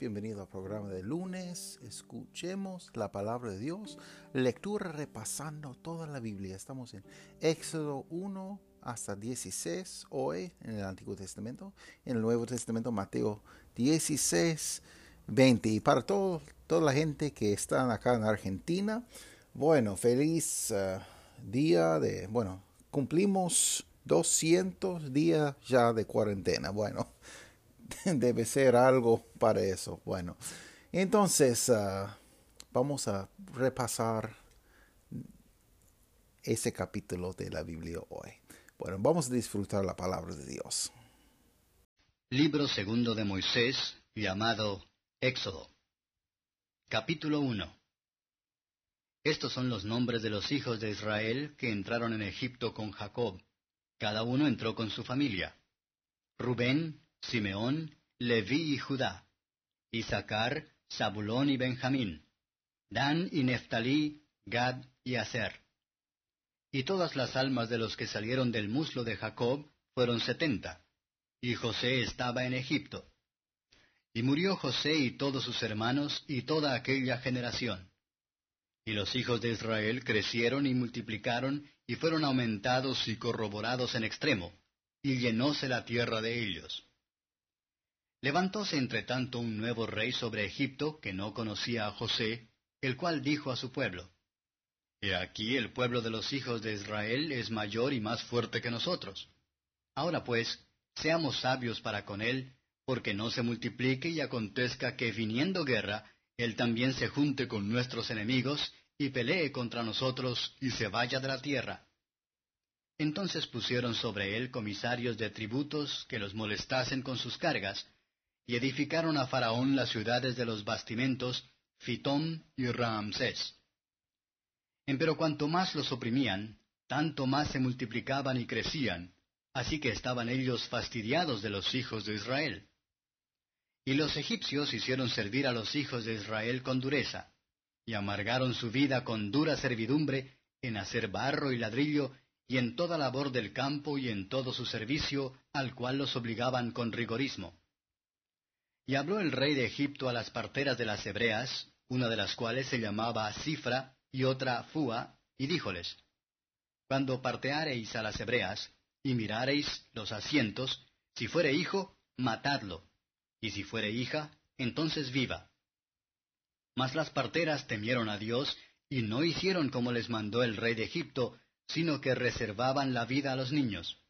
bienvenido al programa de lunes. Escuchemos la palabra de Dios. Lectura repasando toda la Biblia. Estamos en Éxodo 1 hasta 16 hoy en el Antiguo Testamento. En el Nuevo Testamento Mateo 16, 20. Y para todo, toda la gente que está acá en Argentina, bueno, feliz uh, día de, bueno, cumplimos 200 días ya de cuarentena. Bueno, debe ser algo para eso. Bueno, entonces uh, vamos a repasar ese capítulo de la Biblia hoy. Bueno, vamos a disfrutar la palabra de Dios. Libro segundo de Moisés, llamado Éxodo. Capítulo 1. Estos son los nombres de los hijos de Israel que entraron en Egipto con Jacob. Cada uno entró con su familia. Rubén, Simeón, Leví y Judá. Isaacar, Zabulón y Benjamín. Dan y Neftalí, Gad y Aser. Y todas las almas de los que salieron del muslo de Jacob fueron setenta. Y José estaba en Egipto. Y murió José y todos sus hermanos y toda aquella generación. Y los hijos de Israel crecieron y multiplicaron y fueron aumentados y corroborados en extremo, y llenóse la tierra de ellos. Levantóse entre tanto un nuevo rey sobre Egipto que no conocía a José, el cual dijo a su pueblo, He aquí el pueblo de los hijos de Israel es mayor y más fuerte que nosotros. Ahora pues, seamos sabios para con él, porque no se multiplique y acontezca que viniendo guerra, él también se junte con nuestros enemigos y pelee contra nosotros y se vaya de la tierra. Entonces pusieron sobre él comisarios de tributos que los molestasen con sus cargas, y edificaron a Faraón las ciudades de los bastimentos, Fitón y Ramsés. Empero cuanto más los oprimían, tanto más se multiplicaban y crecían, así que estaban ellos fastidiados de los hijos de Israel. Y los egipcios hicieron servir a los hijos de Israel con dureza, y amargaron su vida con dura servidumbre en hacer barro y ladrillo, y en toda labor del campo y en todo su servicio, al cual los obligaban con rigorismo. Y habló el rey de Egipto a las parteras de las hebreas, una de las cuales se llamaba Cifra y otra Fua, y díjoles, Cuando parteareis a las hebreas, y mirareis los asientos, si fuere hijo, matadlo, y si fuere hija, entonces viva. Mas las parteras temieron a Dios, y no hicieron como les mandó el rey de Egipto, sino que reservaban la vida a los niños.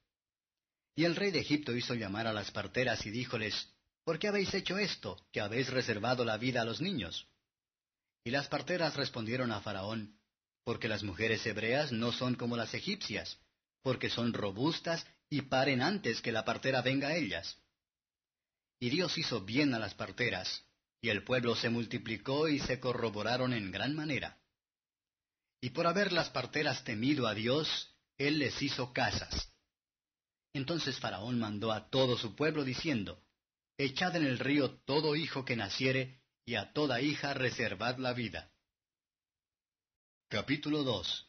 Y el rey de Egipto hizo llamar a las parteras y díjoles, ¿Por qué habéis hecho esto, que habéis reservado la vida a los niños? Y las parteras respondieron a Faraón, Porque las mujeres hebreas no son como las egipcias, porque son robustas y paren antes que la partera venga a ellas. Y Dios hizo bien a las parteras, y el pueblo se multiplicó y se corroboraron en gran manera. Y por haber las parteras temido a Dios, Él les hizo casas. Entonces Faraón mandó a todo su pueblo diciendo, Echad en el río todo hijo que naciere, y a toda hija reservad la vida. Capítulo 2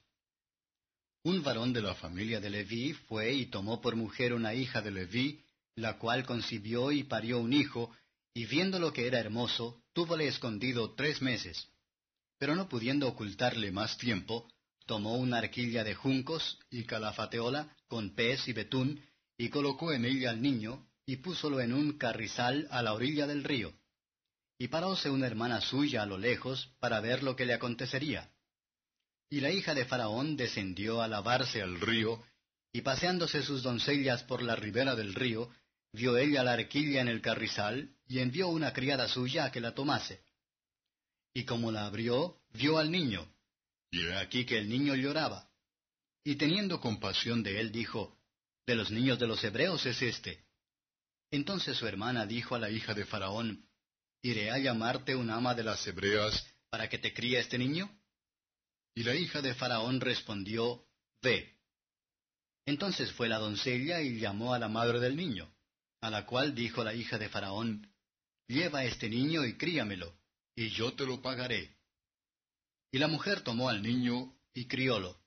Un varón de la familia de Leví fue y tomó por mujer una hija de Leví, la cual concibió y parió un hijo, y viendo lo que era hermoso, túvole escondido tres meses. Pero no pudiendo ocultarle más tiempo, tomó una arquilla de juncos y calafateola con pez y betún, y colocó en ella al niño, y púsolo en un carrizal a la orilla del río. Y paróse una hermana suya a lo lejos para ver lo que le acontecería. Y la hija de Faraón descendió a lavarse al río, y paseándose sus doncellas por la ribera del río, vio ella la arquilla en el carrizal, y envió una criada suya a que la tomase. Y como la abrió, vio al niño, y he aquí que el niño lloraba. Y teniendo compasión de él, dijo, De los niños de los hebreos es este. Entonces su hermana dijo a la hija de Faraón, ¿iré a llamarte un ama de las hebreas para que te críe este niño? Y la hija de Faraón respondió, Ve. Entonces fue la doncella y llamó a la madre del niño, a la cual dijo la hija de Faraón, Lleva este niño y críamelo, y yo te lo pagaré. Y la mujer tomó al niño y criólo.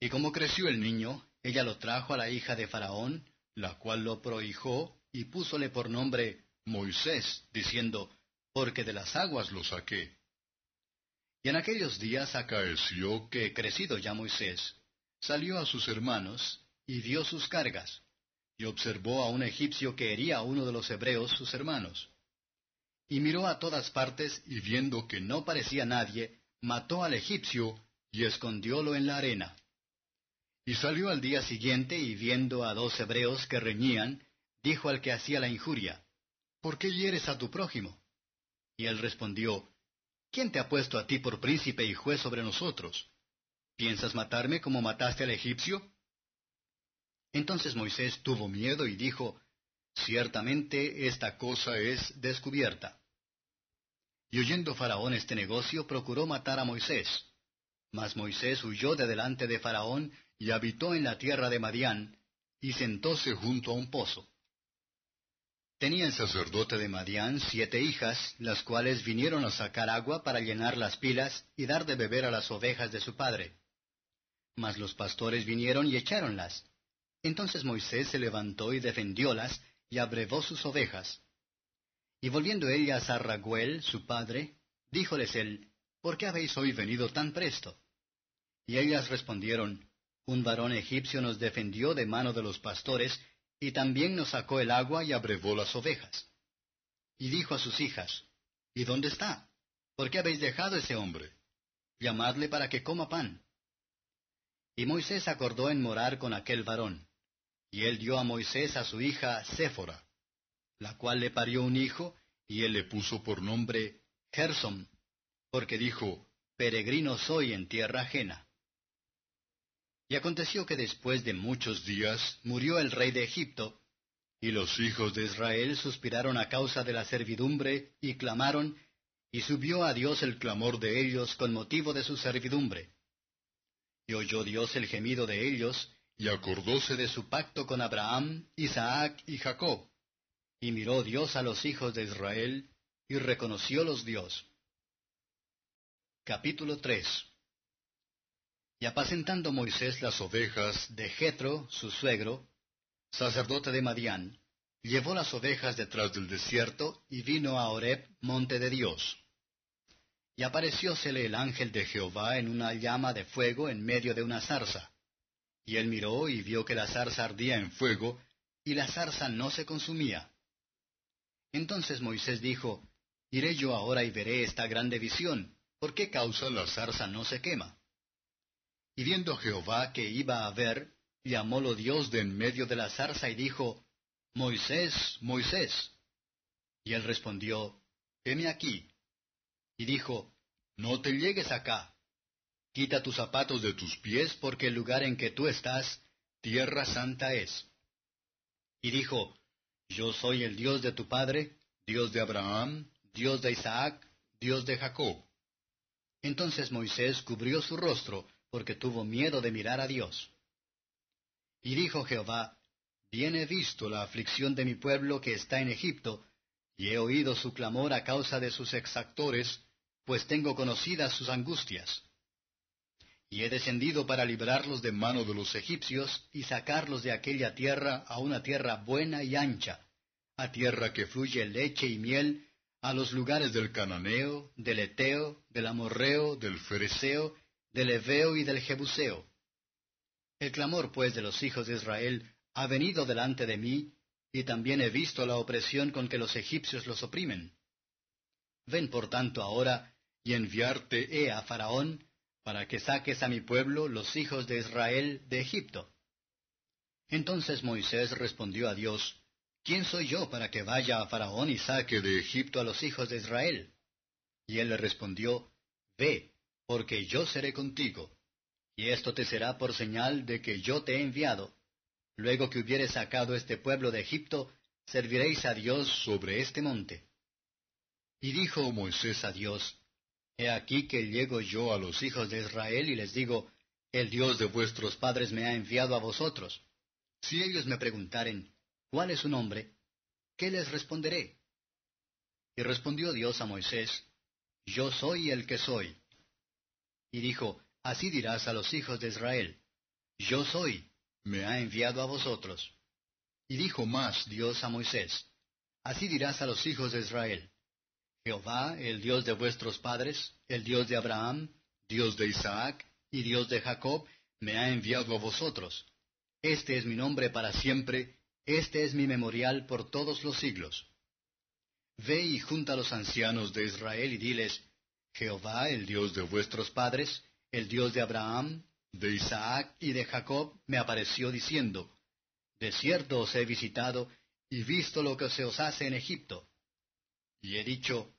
Y como creció el niño, ella lo trajo a la hija de Faraón, la cual lo prohijó y púsole por nombre Moisés, diciendo, porque de las aguas lo saqué. Y en aquellos días acaeció que, crecido ya Moisés, salió a sus hermanos y vio sus cargas, y observó a un egipcio que hería uno de los hebreos sus hermanos. Y miró a todas partes, y viendo que no parecía nadie, mató al egipcio y escondiólo en la arena. Y salió al día siguiente, y viendo a dos hebreos que reñían, dijo al que hacía la injuria, ¿Por qué hieres a tu prójimo? Y él respondió, ¿Quién te ha puesto a ti por príncipe y juez sobre nosotros? ¿Piensas matarme como mataste al egipcio? Entonces Moisés tuvo miedo y dijo, Ciertamente esta cosa es descubierta. Y oyendo Faraón este negocio, procuró matar a Moisés. Mas Moisés huyó de delante de Faraón y habitó en la tierra de Madián, y sentóse junto a un pozo. Tenía el sacerdote de Madián siete hijas, las cuales vinieron a sacar agua para llenar las pilas y dar de beber a las ovejas de su padre. Mas los pastores vinieron y echáronlas. Entonces Moisés se levantó y defendiólas, y abrevó sus ovejas. Y volviendo ellas a Raguel, su padre, díjoles él, ¿Por qué habéis hoy venido tan presto? Y ellas respondieron, Un varón egipcio nos defendió de mano de los pastores, y también nos sacó el agua y abrevó las ovejas. Y dijo a sus hijas, ¿Y dónde está? ¿Por qué habéis dejado ese hombre? Llamadle para que coma pan. Y Moisés acordó en morar con aquel varón. Y él dio a Moisés a su hija Séfora, la cual le parió un hijo, y él le puso por nombre Gersom, porque dijo, Peregrino soy en tierra ajena. Y aconteció que después de muchos días murió el rey de Egipto, y los hijos de Israel suspiraron a causa de la servidumbre, y clamaron, y subió a Dios el clamor de ellos con motivo de su servidumbre. Y oyó Dios el gemido de ellos, y acordóse de su pacto con Abraham, Isaac y Jacob. Y miró Dios a los hijos de Israel, y reconociólos Dios. Capítulo 3 y apacentando Moisés las ovejas de Jetro, su suegro, sacerdote de Madián, llevó las ovejas detrás del desierto y vino a Horeb, monte de Dios. Y apareciósele el ángel de Jehová en una llama de fuego en medio de una zarza. Y él miró y vio que la zarza ardía en fuego, y la zarza no se consumía. Entonces Moisés dijo, Iré yo ahora y veré esta grande visión, ¿por qué causa la zarza no se quema? Y viendo Jehová que iba a ver, llamólo Dios de en medio de la zarza y dijo, Moisés, Moisés. Y él respondió, Heme aquí. Y dijo, No te llegues acá. Quita tus zapatos de tus pies, porque el lugar en que tú estás, tierra santa es. Y dijo, Yo soy el Dios de tu padre, Dios de Abraham, Dios de Isaac, Dios de Jacob. Entonces Moisés cubrió su rostro, porque tuvo miedo de mirar a Dios. Y dijo Jehová, Bien he visto la aflicción de mi pueblo que está en Egipto, y he oído su clamor a causa de sus exactores, pues tengo conocidas sus angustias. Y he descendido para librarlos de mano de los egipcios y sacarlos de aquella tierra a una tierra buena y ancha, a tierra que fluye leche y miel, a los lugares del cananeo, del eteo, del amorreo, del fereceo del Eveo y del Jebuseo. El clamor, pues, de los hijos de Israel ha venido delante de mí, y también he visto la opresión con que los egipcios los oprimen. Ven por tanto ahora, y enviarte he a Faraón, para que saques a mi pueblo, los hijos de Israel, de Egipto. Entonces Moisés respondió a Dios, ¿Quién soy yo para que vaya a Faraón y saque de Egipto a los hijos de Israel? Y él le respondió, Ve, porque yo seré contigo, y esto te será por señal de que yo te he enviado. Luego que hubieres sacado este pueblo de Egipto, serviréis a Dios sobre este monte. Y dijo Moisés a Dios, He aquí que llego yo a los hijos de Israel y les digo, El Dios de vuestros padres me ha enviado a vosotros. Si ellos me preguntaren, ¿cuál es su nombre? ¿Qué les responderé? Y respondió Dios a Moisés, Yo soy el que soy. Y dijo, Así dirás a los hijos de Israel, Yo soy, me ha enviado a vosotros. Y dijo más Dios a Moisés, Así dirás a los hijos de Israel, Jehová, el Dios de vuestros padres, el Dios de Abraham, Dios de Isaac y Dios de Jacob, me ha enviado a vosotros. Este es mi nombre para siempre, este es mi memorial por todos los siglos. Ve y junta a los ancianos de Israel y diles, Jehová, el Dios de vuestros padres, el Dios de Abraham, de Isaac y de Jacob, me apareció diciendo, De cierto os he visitado y visto lo que se os hace en Egipto. Y he dicho,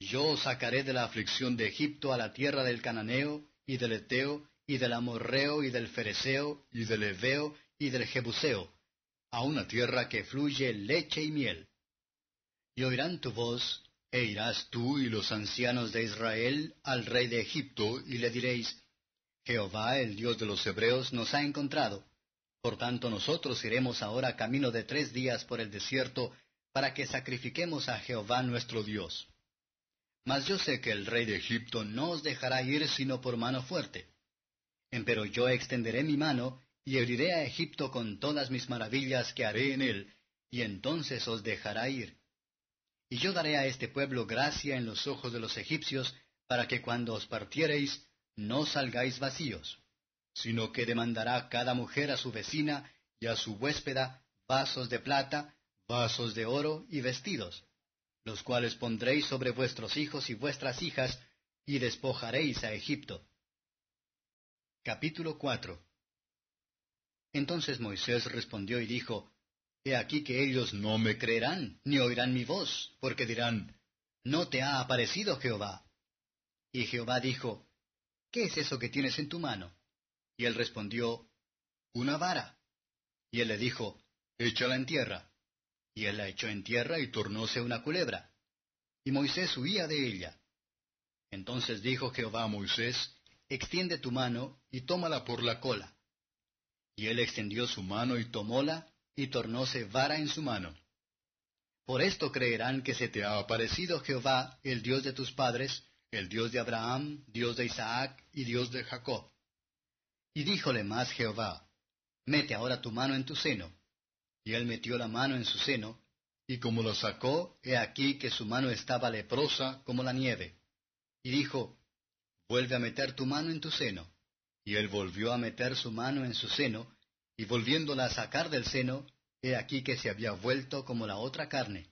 yo os sacaré de la aflicción de Egipto a la tierra del Cananeo, y del Eteo, y del Amorreo, y del Fereceo, y del Eveo, y del Jebuseo, a una tierra que fluye leche y miel. Y oirán tu voz, e irás tú y los ancianos de Israel al rey de Egipto, y le diréis, Jehová, el Dios de los Hebreos, nos ha encontrado. Por tanto nosotros iremos ahora camino de tres días por el desierto, para que sacrifiquemos a Jehová nuestro Dios. Mas yo sé que el rey de Egipto no os dejará ir sino por mano fuerte. Empero yo extenderé mi mano, y heriré a Egipto con todas mis maravillas que haré en él, y entonces os dejará ir. Y yo daré a este pueblo gracia en los ojos de los egipcios, para que cuando os partiereis, no salgáis vacíos, sino que demandará cada mujer a su vecina y a su huéspeda vasos de plata, vasos de oro y vestidos, los cuales pondréis sobre vuestros hijos y vuestras hijas, y despojaréis a Egipto. Capítulo 4 Entonces Moisés respondió y dijo, He aquí que ellos no me creerán, ni oirán mi voz, porque dirán, No te ha aparecido Jehová. Y Jehová dijo, ¿Qué es eso que tienes en tu mano? Y él respondió, Una vara. Y él le dijo, Échala en tierra. Y él la echó en tierra y tornóse una culebra. Y Moisés huía de ella. Entonces dijo Jehová a Moisés, Extiende tu mano y tómala por la cola. Y él extendió su mano y tomóla, y tornóse vara en su mano. Por esto creerán que se te ha aparecido Jehová, el Dios de tus padres, el Dios de Abraham, Dios de Isaac y Dios de Jacob. Y díjole más Jehová, Mete ahora tu mano en tu seno. Y él metió la mano en su seno, y como lo sacó, he aquí que su mano estaba leprosa como la nieve. Y dijo, Vuelve a meter tu mano en tu seno. Y él volvió a meter su mano en su seno, y volviéndola a sacar del seno, he aquí que se había vuelto como la otra carne.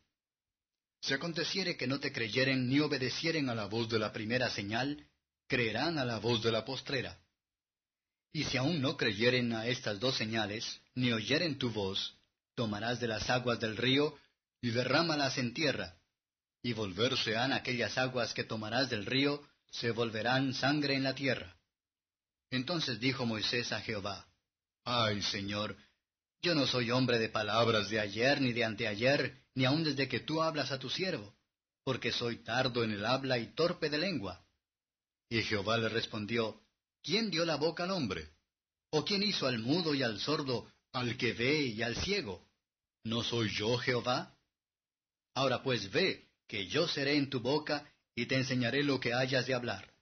Si aconteciere que no te creyeren ni obedecieren a la voz de la primera señal, creerán a la voz de la postrera. Y si aún no creyeren a estas dos señales, ni oyeren tu voz, tomarás de las aguas del río y derrámalas en tierra, y volverse han aquellas aguas que tomarás del río, se volverán sangre en la tierra. Entonces dijo Moisés a Jehová, Ay, Señor, yo no soy hombre de palabras de ayer ni de anteayer, ni aun desde que tú hablas a tu siervo, porque soy tardo en el habla y torpe de lengua. Y Jehová le respondió, ¿Quién dio la boca al hombre? ¿O quién hizo al mudo y al sordo, al que ve y al ciego? ¿No soy yo Jehová? Ahora pues ve, que yo seré en tu boca, y te enseñaré lo que hayas de hablar.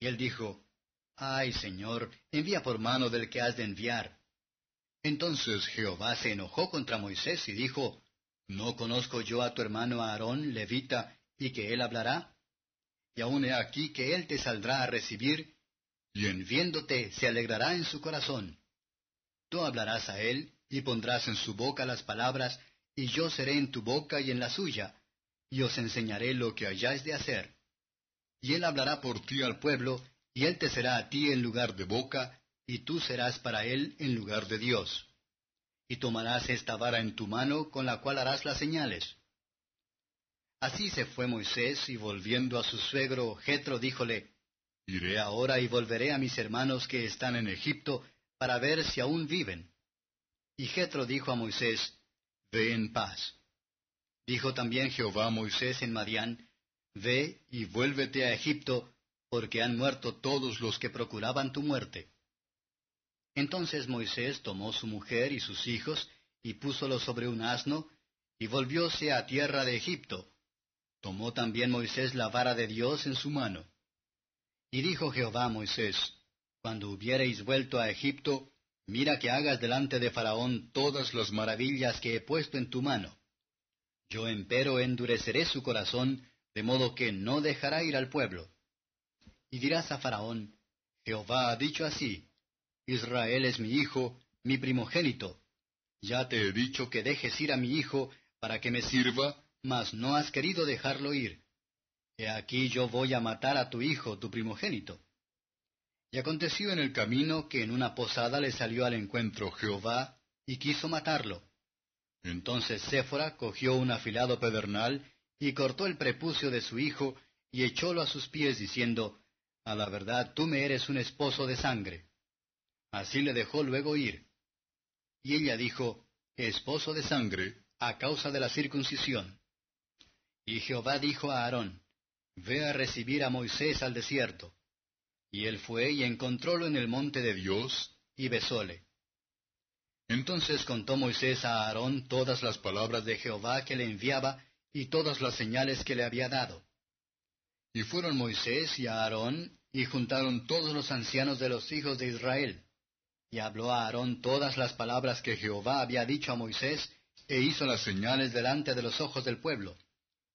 Y él dijo, Ay, Señor, envía por mano del que has de enviar. Entonces Jehová se enojó contra Moisés y dijo, ¿No conozco yo a tu hermano Aarón, levita, y que él hablará? Y aún he aquí que él te saldrá a recibir, y en viéndote se alegrará en su corazón. Tú hablarás a él, y pondrás en su boca las palabras, y yo seré en tu boca y en la suya, y os enseñaré lo que hayáis de hacer. Y él hablará por ti al pueblo, y él te será a ti en lugar de boca, y tú serás para él en lugar de Dios. Y tomarás esta vara en tu mano con la cual harás las señales. Así se fue Moisés, y volviendo a su suegro, Jetro díjole, Iré ahora y volveré a mis hermanos que están en Egipto, para ver si aún viven. Y Jetro dijo a Moisés, Ve en paz. Dijo también Jehová a Moisés en Madián, Ve y vuélvete a Egipto, porque han muerto todos los que procuraban tu muerte. Entonces Moisés tomó su mujer y sus hijos, y púsolos sobre un asno, y volvióse a tierra de Egipto. Tomó también Moisés la vara de Dios en su mano. Y dijo Jehová Moisés, Cuando hubiereis vuelto a Egipto, mira que hagas delante de Faraón todas las maravillas que he puesto en tu mano. Yo empero endureceré su corazón, de modo que no dejará ir al pueblo. Y dirás a Faraón, Jehová ha dicho así, Israel es mi hijo, mi primogénito. Ya te he dicho que dejes ir a mi hijo para que me sirva, mas no has querido dejarlo ir. He aquí yo voy a matar a tu hijo, tu primogénito. Y aconteció en el camino que en una posada le salió al encuentro Jehová, y quiso matarlo. Entonces Séfora cogió un afilado pedernal, y cortó el prepucio de su hijo, y echólo a sus pies, diciendo, A la verdad tú me eres un esposo de sangre. Así le dejó luego ir. Y ella dijo, Esposo de sangre, a causa de la circuncisión. Y Jehová dijo a Aarón, Ve a recibir a Moisés al desierto. Y él fue y encontrólo en el monte de Dios, y besóle. Entonces contó Moisés a Aarón todas las palabras de Jehová que le enviaba, y todas las señales que le había dado. Y fueron Moisés y Aarón, y juntaron todos los ancianos de los hijos de Israel. Y habló a Aarón todas las palabras que Jehová había dicho a Moisés, e hizo las señales delante de los ojos del pueblo.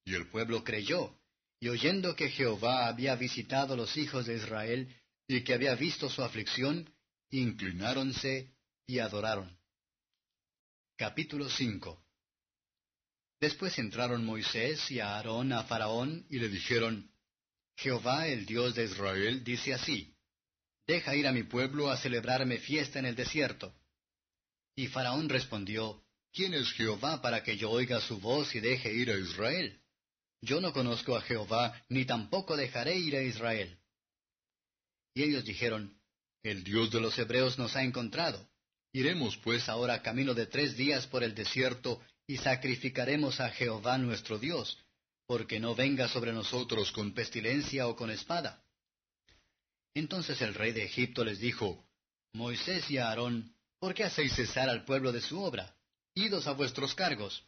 Y el pueblo creyó, y oyendo que Jehová había visitado los hijos de Israel, y que había visto su aflicción, inclináronse y adoraron. Capítulo 5 Después entraron Moisés y Aarón a Faraón y le dijeron, Jehová el Dios de Israel dice así, Deja ir a mi pueblo a celebrarme fiesta en el desierto. Y Faraón respondió, ¿Quién es Jehová para que yo oiga su voz y deje ir a Israel? Yo no conozco a Jehová, ni tampoco dejaré ir a Israel. Y ellos dijeron, El Dios de los Hebreos nos ha encontrado. Iremos pues ahora camino de tres días por el desierto, y sacrificaremos a Jehová nuestro Dios, porque no venga sobre nosotros con pestilencia o con espada. Entonces el rey de Egipto les dijo, Moisés y Aarón, ¿por qué hacéis cesar al pueblo de su obra? idos a vuestros cargos.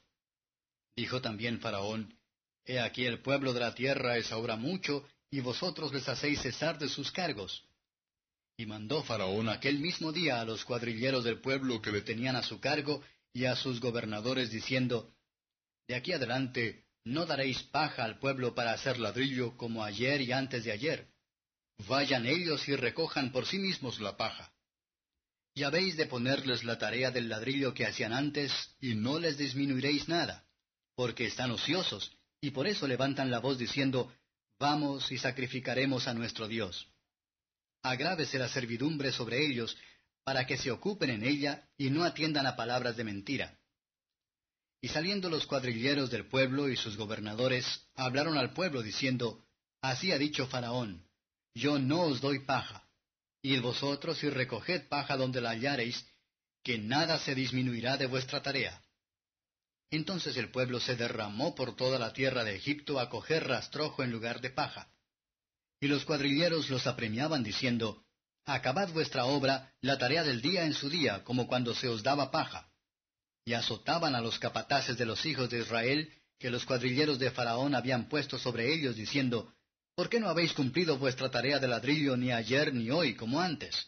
Dijo también Faraón, He aquí el pueblo de la tierra es ahora mucho, y vosotros les hacéis cesar de sus cargos. Y mandó Faraón aquel mismo día a los cuadrilleros del pueblo que le tenían a su cargo y a sus gobernadores diciendo, De aquí adelante no daréis paja al pueblo para hacer ladrillo como ayer y antes de ayer. Vayan ellos y recojan por sí mismos la paja y habéis de ponerles la tarea del ladrillo que hacían antes, y no les disminuiréis nada, porque están ociosos, y por eso levantan la voz diciendo, Vamos y sacrificaremos a nuestro Dios. Agrávese la servidumbre sobre ellos, para que se ocupen en ella y no atiendan a palabras de mentira. Y saliendo los cuadrilleros del pueblo y sus gobernadores, hablaron al pueblo diciendo, Así ha dicho Faraón, Yo no os doy paja y vosotros y recoged paja donde la hallareis, que nada se disminuirá de vuestra tarea. Entonces el pueblo se derramó por toda la tierra de Egipto a coger rastrojo en lugar de paja. Y los cuadrilleros los apremiaban diciendo, Acabad vuestra obra, la tarea del día en su día, como cuando se os daba paja. Y azotaban a los capataces de los hijos de Israel, que los cuadrilleros de Faraón habían puesto sobre ellos, diciendo, ¿Por qué no habéis cumplido vuestra tarea de ladrillo ni ayer ni hoy como antes?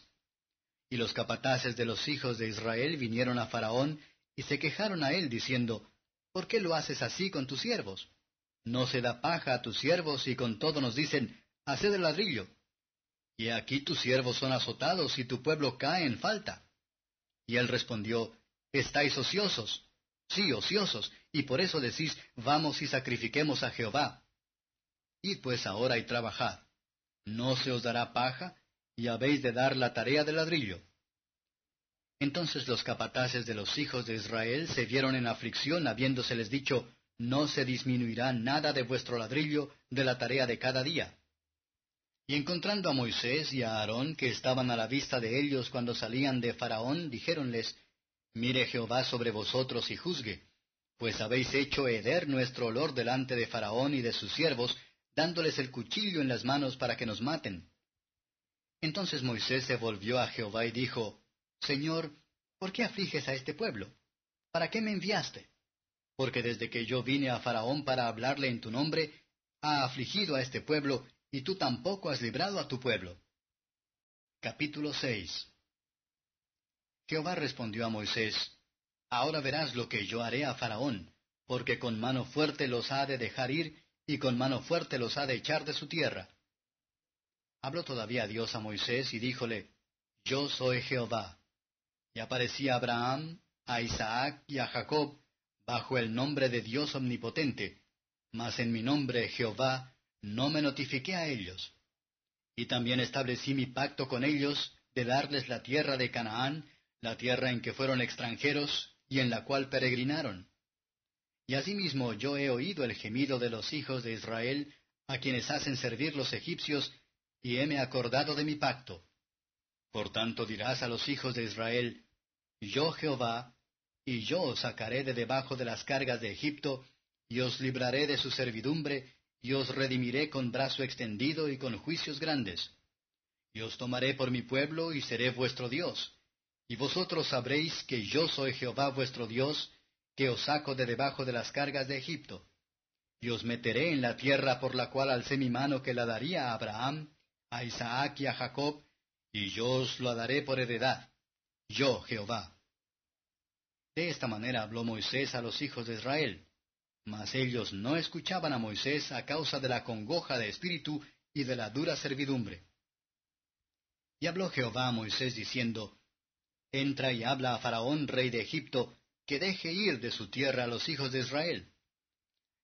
Y los capataces de los hijos de Israel vinieron a Faraón y se quejaron a él diciendo, ¿Por qué lo haces así con tus siervos? No se da paja a tus siervos y con todo nos dicen, Haced el ladrillo. Y aquí tus siervos son azotados y tu pueblo cae en falta. Y él respondió, Estáis ociosos. Sí, ociosos, y por eso decís, Vamos y sacrifiquemos a Jehová. Id pues ahora y trabajad. No se os dará paja, y habéis de dar la tarea del ladrillo. Entonces los capataces de los hijos de Israel se vieron en aflicción, habiéndoseles dicho, No se disminuirá nada de vuestro ladrillo de la tarea de cada día. Y encontrando a Moisés y a Aarón, que estaban a la vista de ellos cuando salían de Faraón, dijéronles, Mire Jehová sobre vosotros y juzgue, pues habéis hecho heder nuestro olor delante de Faraón y de sus siervos, dándoles el cuchillo en las manos para que nos maten. Entonces Moisés se volvió a Jehová y dijo, Señor, ¿por qué afliges a este pueblo? ¿Para qué me enviaste? Porque desde que yo vine a Faraón para hablarle en tu nombre, ha afligido a este pueblo, y tú tampoco has librado a tu pueblo. Capítulo 6 Jehová respondió a Moisés, Ahora verás lo que yo haré a Faraón, porque con mano fuerte los ha de dejar ir, y con mano fuerte los ha de echar de su tierra. Habló todavía Dios a Moisés y díjole, Yo soy Jehová. Y aparecía Abraham, a Isaac y a Jacob, bajo el nombre de Dios omnipotente, mas en mi nombre Jehová no me notifiqué a ellos. Y también establecí mi pacto con ellos de darles la tierra de Canaán, la tierra en que fueron extranjeros y en la cual peregrinaron. Y asimismo yo he oído el gemido de los hijos de Israel, a quienes hacen servir los egipcios, y heme acordado de mi pacto. Por tanto dirás a los hijos de Israel, Yo Jehová, y yo os sacaré de debajo de las cargas de Egipto, y os libraré de su servidumbre, y os redimiré con brazo extendido y con juicios grandes. Y os tomaré por mi pueblo, y seré vuestro Dios. Y vosotros sabréis que yo soy Jehová vuestro Dios, que os saco de debajo de las cargas de Egipto. Y os meteré en la tierra por la cual alcé mi mano que la daría a Abraham, a Isaac y a Jacob, y yo os lo daré por heredad. Yo, Jehová. De esta manera habló Moisés a los hijos de Israel. Mas ellos no escuchaban a Moisés a causa de la congoja de espíritu y de la dura servidumbre. Y habló Jehová a Moisés diciendo, Entra y habla a Faraón, rey de Egipto, que deje ir de su tierra a los hijos de Israel.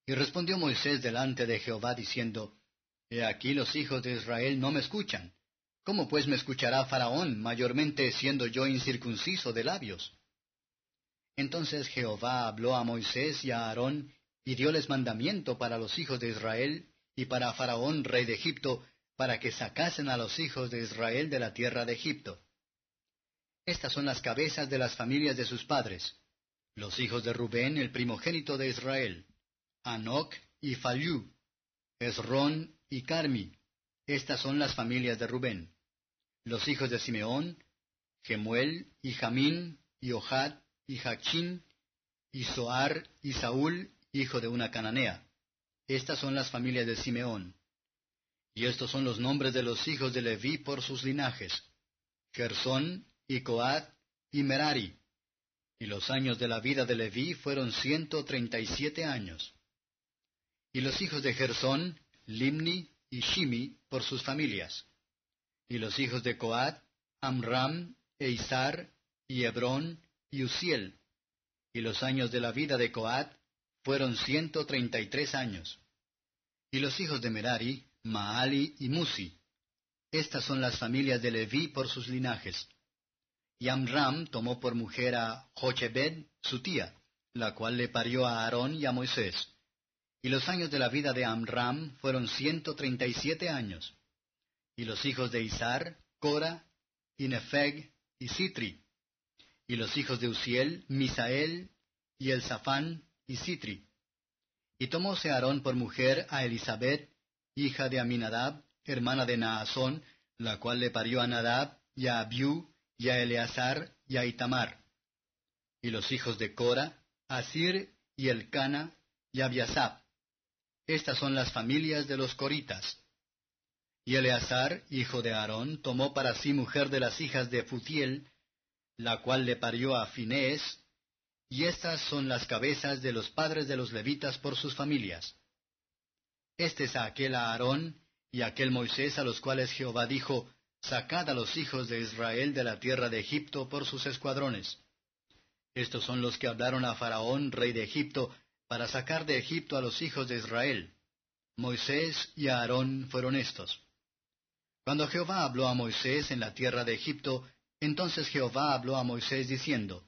Y respondió Moisés delante de Jehová diciendo, He aquí los hijos de Israel no me escuchan. ¿Cómo pues me escuchará Faraón, mayormente siendo yo incircunciso de labios? Entonces Jehová habló a Moisés y a Aarón, y dióles mandamiento para los hijos de Israel, y para Faraón, rey de Egipto, para que sacasen a los hijos de Israel de la tierra de Egipto. Estas son las cabezas de las familias de sus padres. Los hijos de Rubén, el primogénito de Israel. Anoc y Faliú. Esrón y Carmi. Estas son las familias de Rubén. Los hijos de Simeón, Gemuel y Jamín y Ohad y Jachín y Soar y Saúl, hijo de una cananea. Estas son las familias de Simeón. Y estos son los nombres de los hijos de Leví por sus linajes. Gersón y Coat y Merari. Y los años de la vida de Leví fueron ciento treinta y siete años. Y los hijos de Gersón, Limni y Shimi por sus familias. Y los hijos de Coat, Amram, Eizar, y Hebrón, y Uziel. Y los años de la vida de Coat fueron ciento treinta y tres años. Y los hijos de Merari, Maali y Musi. Estas son las familias de Leví por sus linajes. Y Amram tomó por mujer a Jochebed, su tía, la cual le parió a Aarón y a Moisés. Y los años de la vida de Amram fueron ciento treinta y siete años. Y los hijos de Isar, Cora, y y Sitri. Y los hijos de Uziel, Misael, y Elzafán, y Sitri. Y tomóse Aarón por mujer a Elizabeth, hija de Aminadab, hermana de Naasón, la cual le parió a Nadab, y a Abiú, y a Eleazar y a Itamar. Y los hijos de Cora, Asir y Elcana y Abiasab. Estas son las familias de los coritas. Y Eleazar, hijo de Aarón, tomó para sí mujer de las hijas de Futiel, la cual le parió a Finés, y estas son las cabezas de los padres de los levitas por sus familias. Este es aquel Aarón y aquel Moisés a los cuales Jehová dijo, Sacad a los hijos de Israel de la tierra de Egipto por sus escuadrones. Estos son los que hablaron a Faraón, rey de Egipto, para sacar de Egipto a los hijos de Israel. Moisés y Aarón fueron estos. Cuando Jehová habló a Moisés en la tierra de Egipto, entonces Jehová habló a Moisés diciendo,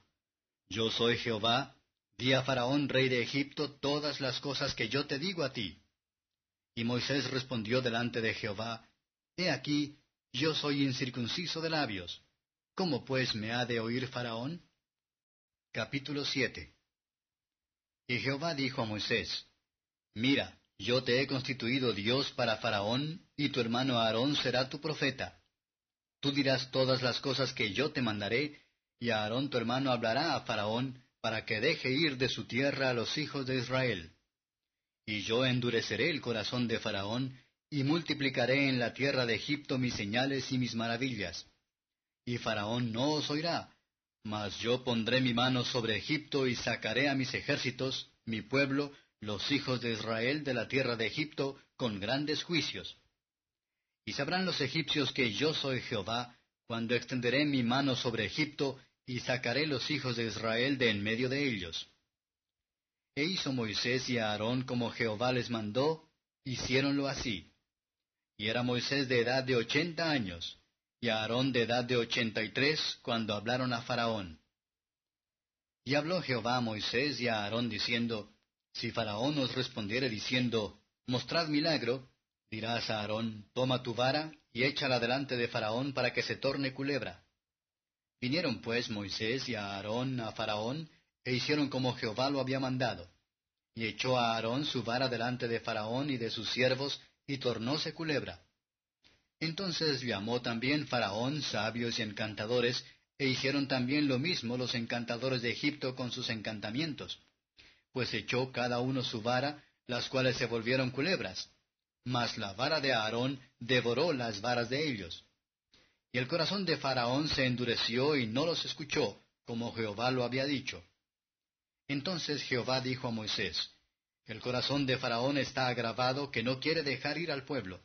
Yo soy Jehová, di a Faraón, rey de Egipto, todas las cosas que yo te digo a ti. Y Moisés respondió delante de Jehová, He aquí, yo soy incircunciso de labios. ¿Cómo pues me ha de oír Faraón? Capítulo 7 Y Jehová dijo a Moisés, Mira, Yo te he constituido Dios para Faraón, y tu hermano Aarón será tu profeta. Tú dirás todas las cosas que yo te mandaré, y Aarón tu hermano hablará a Faraón, para que deje ir de su tierra a los hijos de Israel. Y yo endureceré el corazón de Faraón, y multiplicaré en la tierra de Egipto mis señales y mis maravillas. Y Faraón no os oirá, mas yo pondré mi mano sobre Egipto y sacaré a mis ejércitos, mi pueblo, los hijos de Israel de la tierra de Egipto, con grandes juicios. Y sabrán los egipcios que yo soy Jehová, cuando extenderé mi mano sobre Egipto, y sacaré los hijos de Israel de en medio de ellos. E hizo Moisés y Aarón como Jehová les mandó, hiciéronlo así. Y era Moisés de edad de ochenta años, y Aarón de edad de ochenta y tres, cuando hablaron a Faraón. Y habló Jehová a Moisés y a Aarón diciendo, Si Faraón os respondiere diciendo, Mostrad milagro, dirás a Aarón, Toma tu vara y échala delante de Faraón para que se torne culebra. Vinieron pues Moisés y Aarón a Faraón, e hicieron como Jehová lo había mandado. Y echó a Aarón su vara delante de Faraón y de sus siervos, y tornóse culebra. Entonces llamó también Faraón sabios y encantadores, e hicieron también lo mismo los encantadores de Egipto con sus encantamientos. Pues echó cada uno su vara, las cuales se volvieron culebras. Mas la vara de Aarón devoró las varas de ellos. Y el corazón de Faraón se endureció y no los escuchó, como Jehová lo había dicho. Entonces Jehová dijo a Moisés, El corazón de Faraón está agravado que no quiere dejar ir al pueblo.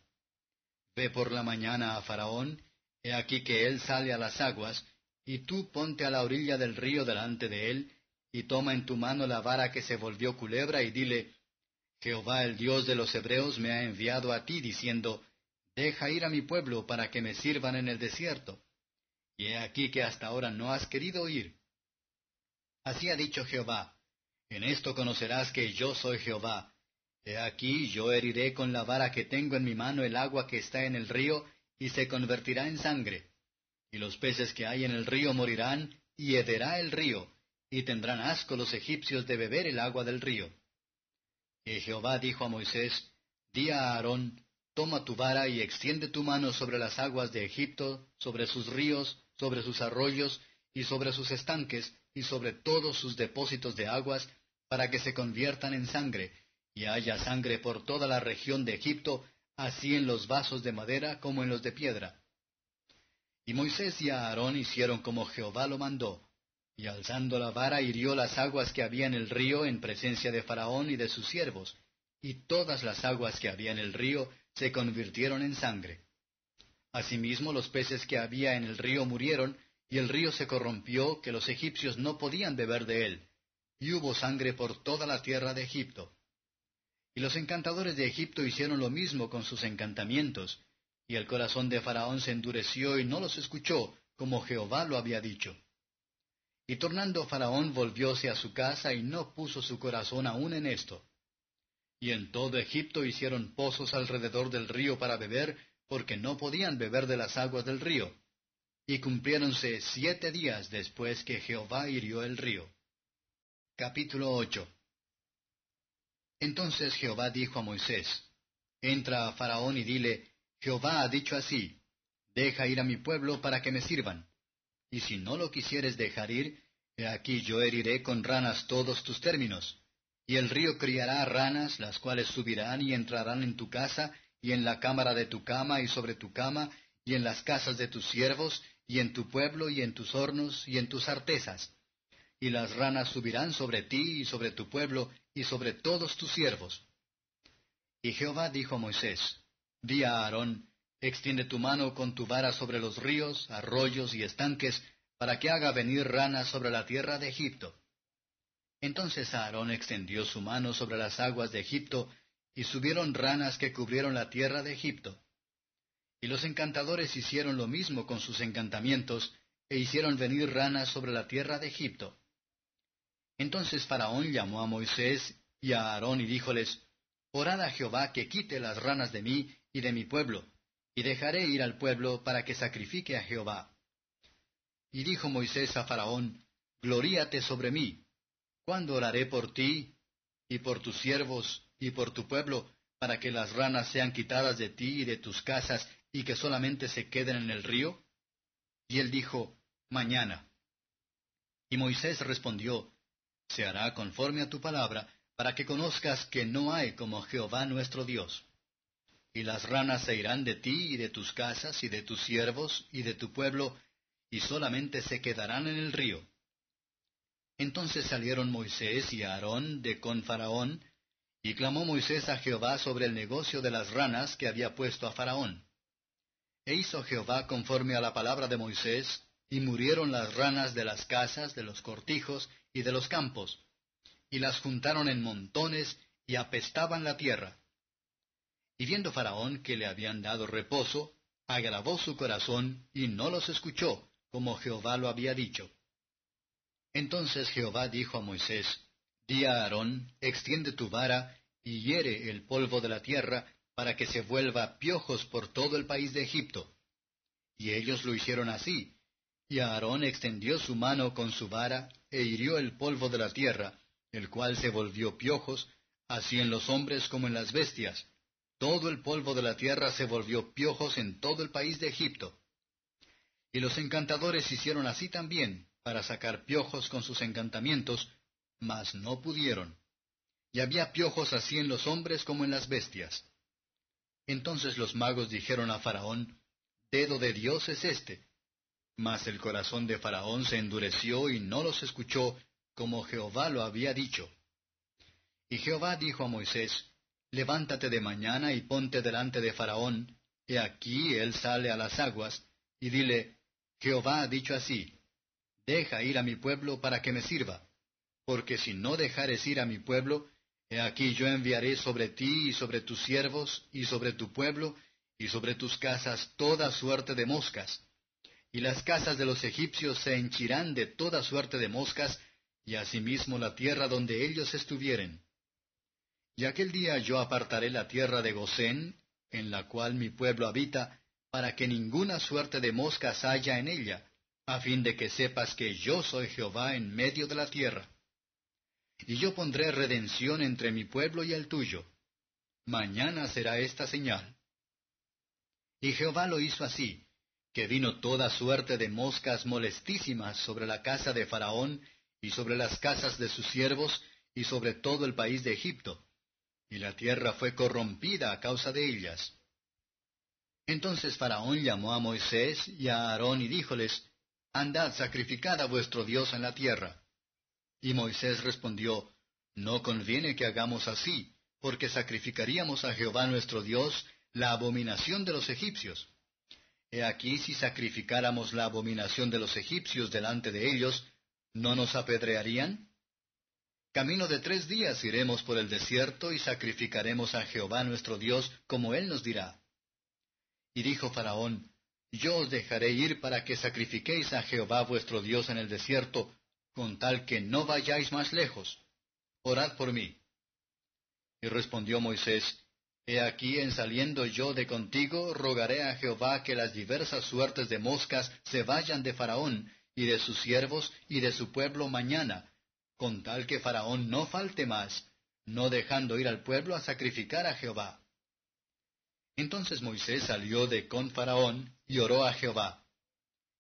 Ve por la mañana a Faraón, he aquí que él sale a las aguas, y tú ponte a la orilla del río delante de él, y toma en tu mano la vara que se volvió culebra, y dile, Jehová el Dios de los Hebreos me ha enviado a ti, diciendo, Deja ir a mi pueblo para que me sirvan en el desierto. Y he aquí que hasta ahora no has querido ir. Así ha dicho Jehová, en esto conocerás que yo soy Jehová. He aquí yo heriré con la vara que tengo en mi mano el agua que está en el río, y se convertirá en sangre. Y los peces que hay en el río morirán, y hederá el río, y tendrán asco los egipcios de beber el agua del río. Y Jehová dijo a Moisés, Di a Aarón, toma tu vara y extiende tu mano sobre las aguas de Egipto, sobre sus ríos, sobre sus arroyos, y sobre sus estanques, y sobre todos sus depósitos de aguas, para que se conviertan en sangre, y haya sangre por toda la región de Egipto, así en los vasos de madera como en los de piedra. Y Moisés y Aarón hicieron como Jehová lo mandó, y alzando la vara hirió las aguas que había en el río en presencia de Faraón y de sus siervos, y todas las aguas que había en el río se convirtieron en sangre. Asimismo los peces que había en el río murieron, y el río se corrompió que los egipcios no podían beber de él, y hubo sangre por toda la tierra de Egipto. Y los encantadores de Egipto hicieron lo mismo con sus encantamientos, y el corazón de Faraón se endureció y no los escuchó, como Jehová lo había dicho. Y tornando Faraón volvióse a su casa y no puso su corazón aún en esto. Y en todo Egipto hicieron pozos alrededor del río para beber, porque no podían beber de las aguas del río y cumpliéronse siete días después que Jehová hirió el río. Capítulo 8 Entonces Jehová dijo a Moisés, Entra a Faraón y dile, Jehová ha dicho así, Deja ir a mi pueblo para que me sirvan. Y si no lo quisieres dejar ir, he aquí yo heriré con ranas todos tus términos. Y el río criará ranas, las cuales subirán y entrarán en tu casa, y en la cámara de tu cama y sobre tu cama, y en las casas de tus siervos, y en tu pueblo, y en tus hornos, y en tus artesas. Y las ranas subirán sobre ti, y sobre tu pueblo, y sobre todos tus siervos. Y Jehová dijo a Moisés, Di a Aarón, extiende tu mano con tu vara sobre los ríos, arroyos y estanques, para que haga venir ranas sobre la tierra de Egipto. Entonces Aarón extendió su mano sobre las aguas de Egipto, y subieron ranas que cubrieron la tierra de Egipto. Y los encantadores hicieron lo mismo con sus encantamientos, e hicieron venir ranas sobre la tierra de Egipto. Entonces Faraón llamó a Moisés y a Aarón y díjoles, Orad a Jehová que quite las ranas de mí y de mi pueblo, y dejaré ir al pueblo para que sacrifique a Jehová. Y dijo Moisés a Faraón, Gloríate sobre mí. ¿Cuándo oraré por ti, y por tus siervos, y por tu pueblo, para que las ranas sean quitadas de ti y de tus casas y que solamente se queden en el río? Y él dijo, Mañana. Y Moisés respondió, Se hará conforme a tu palabra, para que conozcas que no hay como Jehová nuestro Dios. Y las ranas se irán de ti y de tus casas y de tus siervos y de tu pueblo, y solamente se quedarán en el río. Entonces salieron Moisés y Aarón de con Faraón, y clamó Moisés a Jehová sobre el negocio de las ranas que había puesto a Faraón. E hizo Jehová conforme a la palabra de Moisés, y murieron las ranas de las casas, de los cortijos y de los campos, y las juntaron en montones y apestaban la tierra. Y viendo Faraón que le habían dado reposo, agravó su corazón y no los escuchó, como Jehová lo había dicho. Entonces Jehová dijo a Moisés, Di a Aarón, extiende tu vara y hiere el polvo de la tierra, para que se vuelva piojos por todo el país de Egipto. Y ellos lo hicieron así. Y Aarón extendió su mano con su vara e hirió el polvo de la tierra, el cual se volvió piojos, así en los hombres como en las bestias. Todo el polvo de la tierra se volvió piojos en todo el país de Egipto. Y los encantadores hicieron así también, para sacar piojos con sus encantamientos, mas no pudieron. Y había piojos así en los hombres como en las bestias. Entonces los magos dijeron a Faraón, Dedo de Dios es este. Mas el corazón de Faraón se endureció y no los escuchó, como Jehová lo había dicho. Y Jehová dijo a Moisés, Levántate de mañana y ponte delante de Faraón, y aquí él sale a las aguas, y dile, Jehová ha dicho así, Deja ir a mi pueblo para que me sirva, porque si no dejares ir a mi pueblo, he aquí yo enviaré sobre ti y sobre tus siervos y sobre tu pueblo y sobre tus casas toda suerte de moscas. Y las casas de los egipcios se henchirán de toda suerte de moscas, y asimismo la tierra donde ellos estuvieren. Y aquel día yo apartaré la tierra de Gosén, en la cual mi pueblo habita, para que ninguna suerte de moscas haya en ella, a fin de que sepas que yo soy Jehová en medio de la tierra. Y yo pondré redención entre mi pueblo y el tuyo. Mañana será esta señal. Y Jehová lo hizo así, que vino toda suerte de moscas molestísimas sobre la casa de Faraón, y sobre las casas de sus siervos, y sobre todo el país de Egipto. Y la tierra fue corrompida a causa de ellas. Entonces Faraón llamó a Moisés y a Aarón y díjoles, Andad, sacrificad a vuestro Dios en la tierra. Y Moisés respondió, No conviene que hagamos así, porque sacrificaríamos a Jehová nuestro Dios la abominación de los egipcios. He aquí si sacrificáramos la abominación de los egipcios delante de ellos, ¿no nos apedrearían? Camino de tres días iremos por el desierto y sacrificaremos a Jehová nuestro Dios como él nos dirá. Y dijo Faraón, Yo os dejaré ir para que sacrifiquéis a Jehová vuestro Dios en el desierto, con tal que no vayáis más lejos. Orad por mí. Y respondió Moisés, He aquí en saliendo yo de contigo, rogaré a Jehová que las diversas suertes de moscas se vayan de Faraón, y de sus siervos, y de su pueblo mañana, con tal que Faraón no falte más, no dejando ir al pueblo a sacrificar a Jehová. Entonces Moisés salió de con Faraón y oró a Jehová.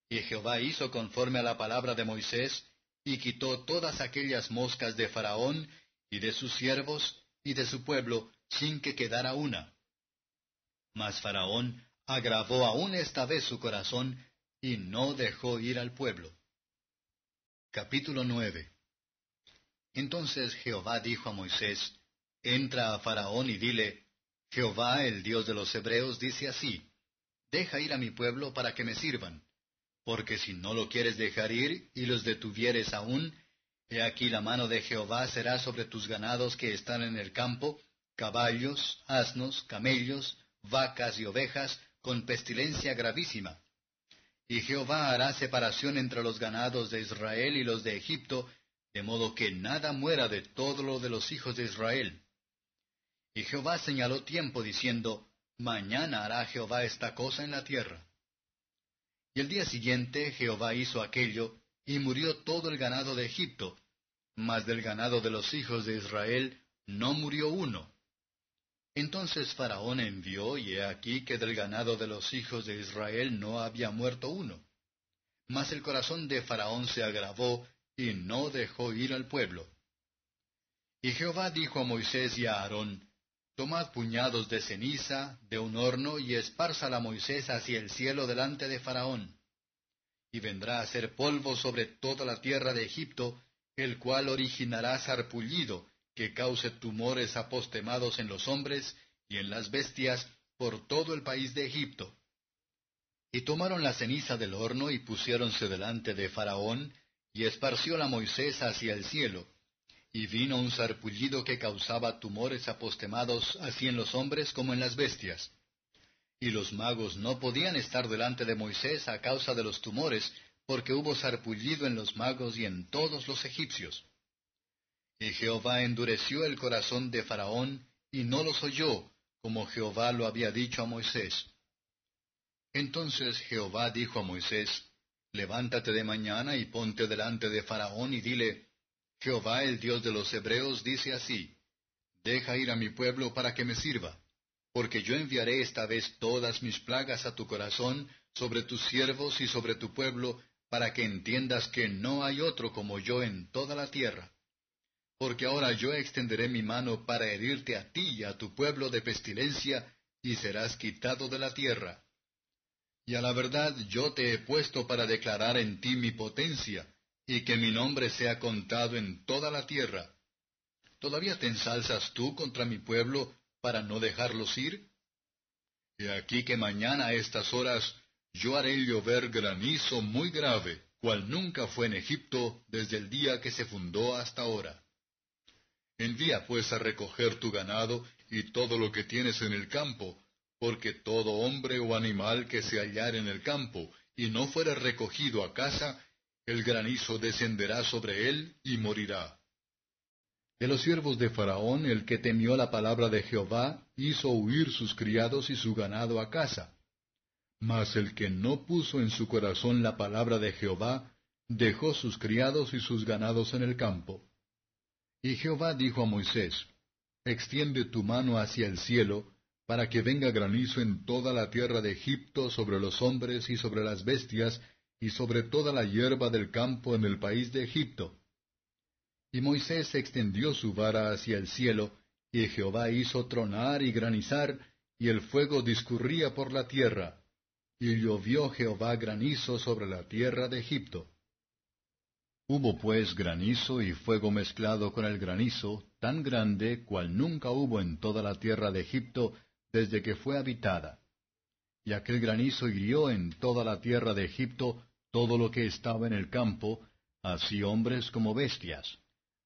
Y Jehová hizo conforme a la palabra de Moisés, y quitó todas aquellas moscas de Faraón, y de sus siervos, y de su pueblo, sin que quedara una. Mas Faraón agravó aún esta vez su corazón, y no dejó ir al pueblo. Capítulo 9 Entonces Jehová dijo a Moisés, Entra a Faraón y dile, Jehová, el Dios de los Hebreos, dice así, Deja ir a mi pueblo para que me sirvan, porque si no lo quieres dejar ir y los detuvieres aún, he aquí la mano de Jehová será sobre tus ganados que están en el campo, caballos, asnos, camellos, vacas y ovejas, con pestilencia gravísima. Y Jehová hará separación entre los ganados de Israel y los de Egipto, de modo que nada muera de todo lo de los hijos de Israel. Y Jehová señaló tiempo diciendo, Mañana hará Jehová esta cosa en la tierra. Y el día siguiente Jehová hizo aquello, y murió todo el ganado de Egipto, mas del ganado de los hijos de Israel no murió uno. Entonces Faraón envió, y he aquí que del ganado de los hijos de Israel no había muerto uno. Mas el corazón de Faraón se agravó, y no dejó ir al pueblo. Y Jehová dijo a Moisés y a Aarón, Tomad puñados de ceniza de un horno y espárzala Moisés hacia el cielo delante de Faraón. Y vendrá a ser polvo sobre toda la tierra de Egipto, el cual originará sarpullido, que cause tumores apostemados en los hombres y en las bestias por todo el país de Egipto. Y tomaron la ceniza del horno y pusiéronse delante de Faraón, y esparcióla Moisés hacia el cielo. Y vino un sarpullido que causaba tumores apostemados así en los hombres como en las bestias. Y los magos no podían estar delante de Moisés a causa de los tumores, porque hubo sarpullido en los magos y en todos los egipcios. Y Jehová endureció el corazón de Faraón, y no los oyó, como Jehová lo había dicho a Moisés. Entonces Jehová dijo a Moisés, Levántate de mañana y ponte delante de Faraón y dile, Jehová el Dios de los Hebreos dice así, Deja ir a mi pueblo para que me sirva, porque yo enviaré esta vez todas mis plagas a tu corazón, sobre tus siervos y sobre tu pueblo, para que entiendas que no hay otro como yo en toda la tierra porque ahora yo extenderé mi mano para herirte a ti y a tu pueblo de pestilencia, y serás quitado de la tierra. Y a la verdad yo te he puesto para declarar en ti mi potencia, y que mi nombre sea contado en toda la tierra. ¿Todavía te ensalzas tú contra mi pueblo para no dejarlos ir? Y aquí que mañana a estas horas yo haré llover granizo muy grave, cual nunca fue en Egipto desde el día que se fundó hasta ahora. Envía pues a recoger tu ganado y todo lo que tienes en el campo, porque todo hombre o animal que se hallar en el campo y no fuere recogido a casa, el granizo descenderá sobre él y morirá. De los siervos de Faraón, el que temió la palabra de Jehová, hizo huir sus criados y su ganado a casa. Mas el que no puso en su corazón la palabra de Jehová, dejó sus criados y sus ganados en el campo. Y Jehová dijo a Moisés, Extiende tu mano hacia el cielo, para que venga granizo en toda la tierra de Egipto sobre los hombres y sobre las bestias, y sobre toda la hierba del campo en el país de Egipto. Y Moisés extendió su vara hacia el cielo, y Jehová hizo tronar y granizar, y el fuego discurría por la tierra. Y llovió Jehová granizo sobre la tierra de Egipto. Hubo pues granizo y fuego mezclado con el granizo, tan grande cual nunca hubo en toda la tierra de Egipto desde que fue habitada. Y aquel granizo hirió en toda la tierra de Egipto todo lo que estaba en el campo, así hombres como bestias.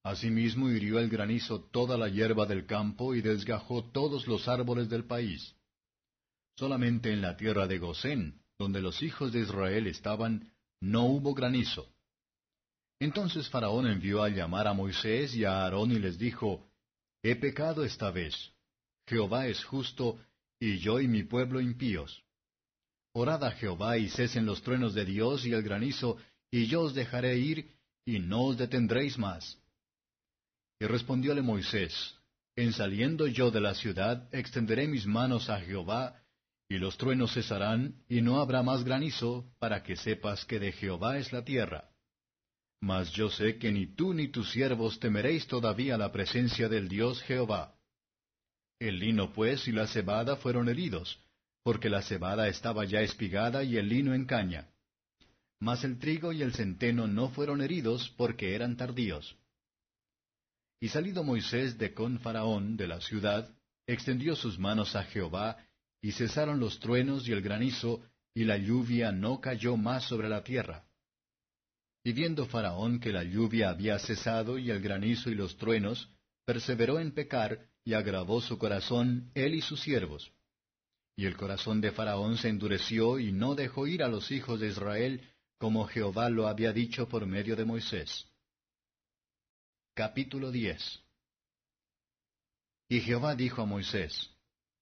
Asimismo hirió el granizo toda la hierba del campo y desgajó todos los árboles del país. Solamente en la tierra de Gosén, donde los hijos de Israel estaban, no hubo granizo entonces Faraón envió a llamar a Moisés y a Aarón y les dijo, He pecado esta vez. Jehová es justo, y yo y mi pueblo impíos. Orad a Jehová y cesen los truenos de Dios y el granizo, y yo os dejaré ir, y no os detendréis más. Y respondióle Moisés, En saliendo yo de la ciudad, extenderé mis manos a Jehová, y los truenos cesarán, y no habrá más granizo, para que sepas que de Jehová es la tierra. Mas yo sé que ni tú ni tus siervos temeréis todavía la presencia del Dios Jehová. El lino pues y la cebada fueron heridos, porque la cebada estaba ya espigada y el lino en caña. Mas el trigo y el centeno no fueron heridos porque eran tardíos. Y salido Moisés de con Faraón de la ciudad, extendió sus manos a Jehová, y cesaron los truenos y el granizo, y la lluvia no cayó más sobre la tierra. Y viendo Faraón que la lluvia había cesado y el granizo y los truenos, perseveró en pecar y agravó su corazón él y sus siervos. Y el corazón de Faraón se endureció y no dejó ir a los hijos de Israel, como Jehová lo había dicho por medio de Moisés. Capítulo 10 Y Jehová dijo a Moisés,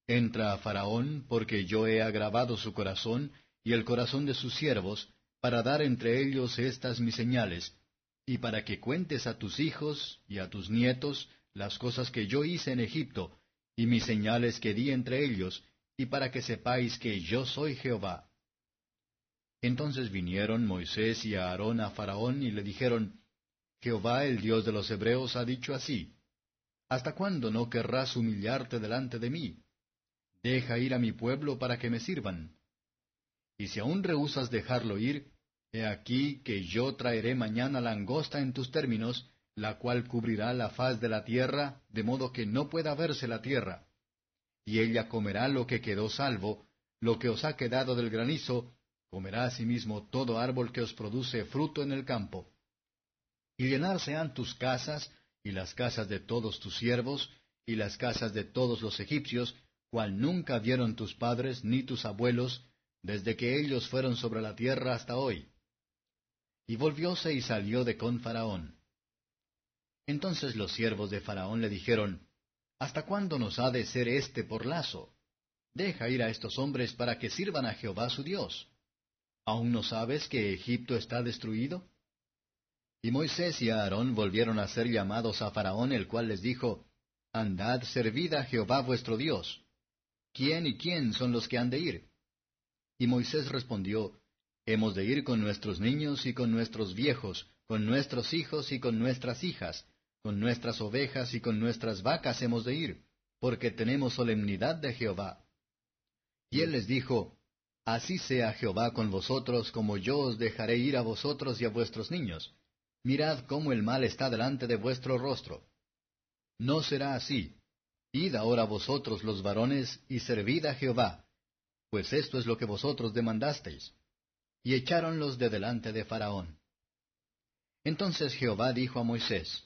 Entra a Faraón, porque yo he agravado su corazón y el corazón de sus siervos, para dar entre ellos estas mis señales, y para que cuentes a tus hijos y a tus nietos las cosas que yo hice en Egipto, y mis señales que di entre ellos, y para que sepáis que yo soy Jehová. Entonces vinieron Moisés y Aarón a Faraón y le dijeron, Jehová el Dios de los Hebreos ha dicho así, ¿Hasta cuándo no querrás humillarte delante de mí? Deja ir a mi pueblo para que me sirvan. Y si aún rehusas dejarlo ir, he aquí que yo traeré mañana langosta en tus términos, la cual cubrirá la faz de la tierra, de modo que no pueda verse la tierra. Y ella comerá lo que quedó salvo, lo que os ha quedado del granizo, comerá asimismo todo árbol que os produce fruto en el campo. Y llenar sean tus casas, y las casas de todos tus siervos, y las casas de todos los egipcios, cual nunca vieron tus padres ni tus abuelos, desde que ellos fueron sobre la tierra hasta hoy. Y volvióse y salió de con Faraón. Entonces los siervos de Faraón le dijeron, ¿Hasta cuándo nos ha de ser este por lazo? Deja ir a estos hombres para que sirvan a Jehová su Dios. ¿Aún no sabes que Egipto está destruido? Y Moisés y Aarón volvieron a ser llamados a Faraón, el cual les dijo, Andad, servid a Jehová vuestro Dios. ¿Quién y quién son los que han de ir? Y Moisés respondió, Hemos de ir con nuestros niños y con nuestros viejos, con nuestros hijos y con nuestras hijas, con nuestras ovejas y con nuestras vacas hemos de ir, porque tenemos solemnidad de Jehová. Y él les dijo, Así sea Jehová con vosotros, como yo os dejaré ir a vosotros y a vuestros niños. Mirad cómo el mal está delante de vuestro rostro. No será así, Id ahora vosotros los varones y servid a Jehová, pues esto es lo que vosotros demandasteis. Y echáronlos de delante de Faraón. Entonces Jehová dijo a Moisés,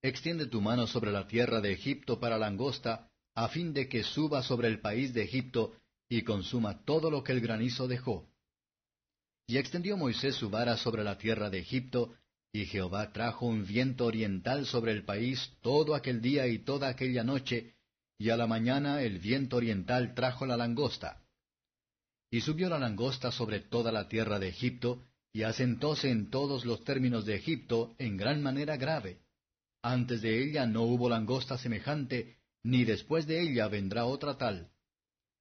Extiende tu mano sobre la tierra de Egipto para langosta, a fin de que suba sobre el país de Egipto y consuma todo lo que el granizo dejó. Y extendió Moisés su vara sobre la tierra de Egipto, y Jehová trajo un viento oriental sobre el país todo aquel día y toda aquella noche, y a la mañana el viento oriental trajo la langosta. Y subió la langosta sobre toda la tierra de Egipto, y asentóse en todos los términos de Egipto en gran manera grave. Antes de ella no hubo langosta semejante, ni después de ella vendrá otra tal.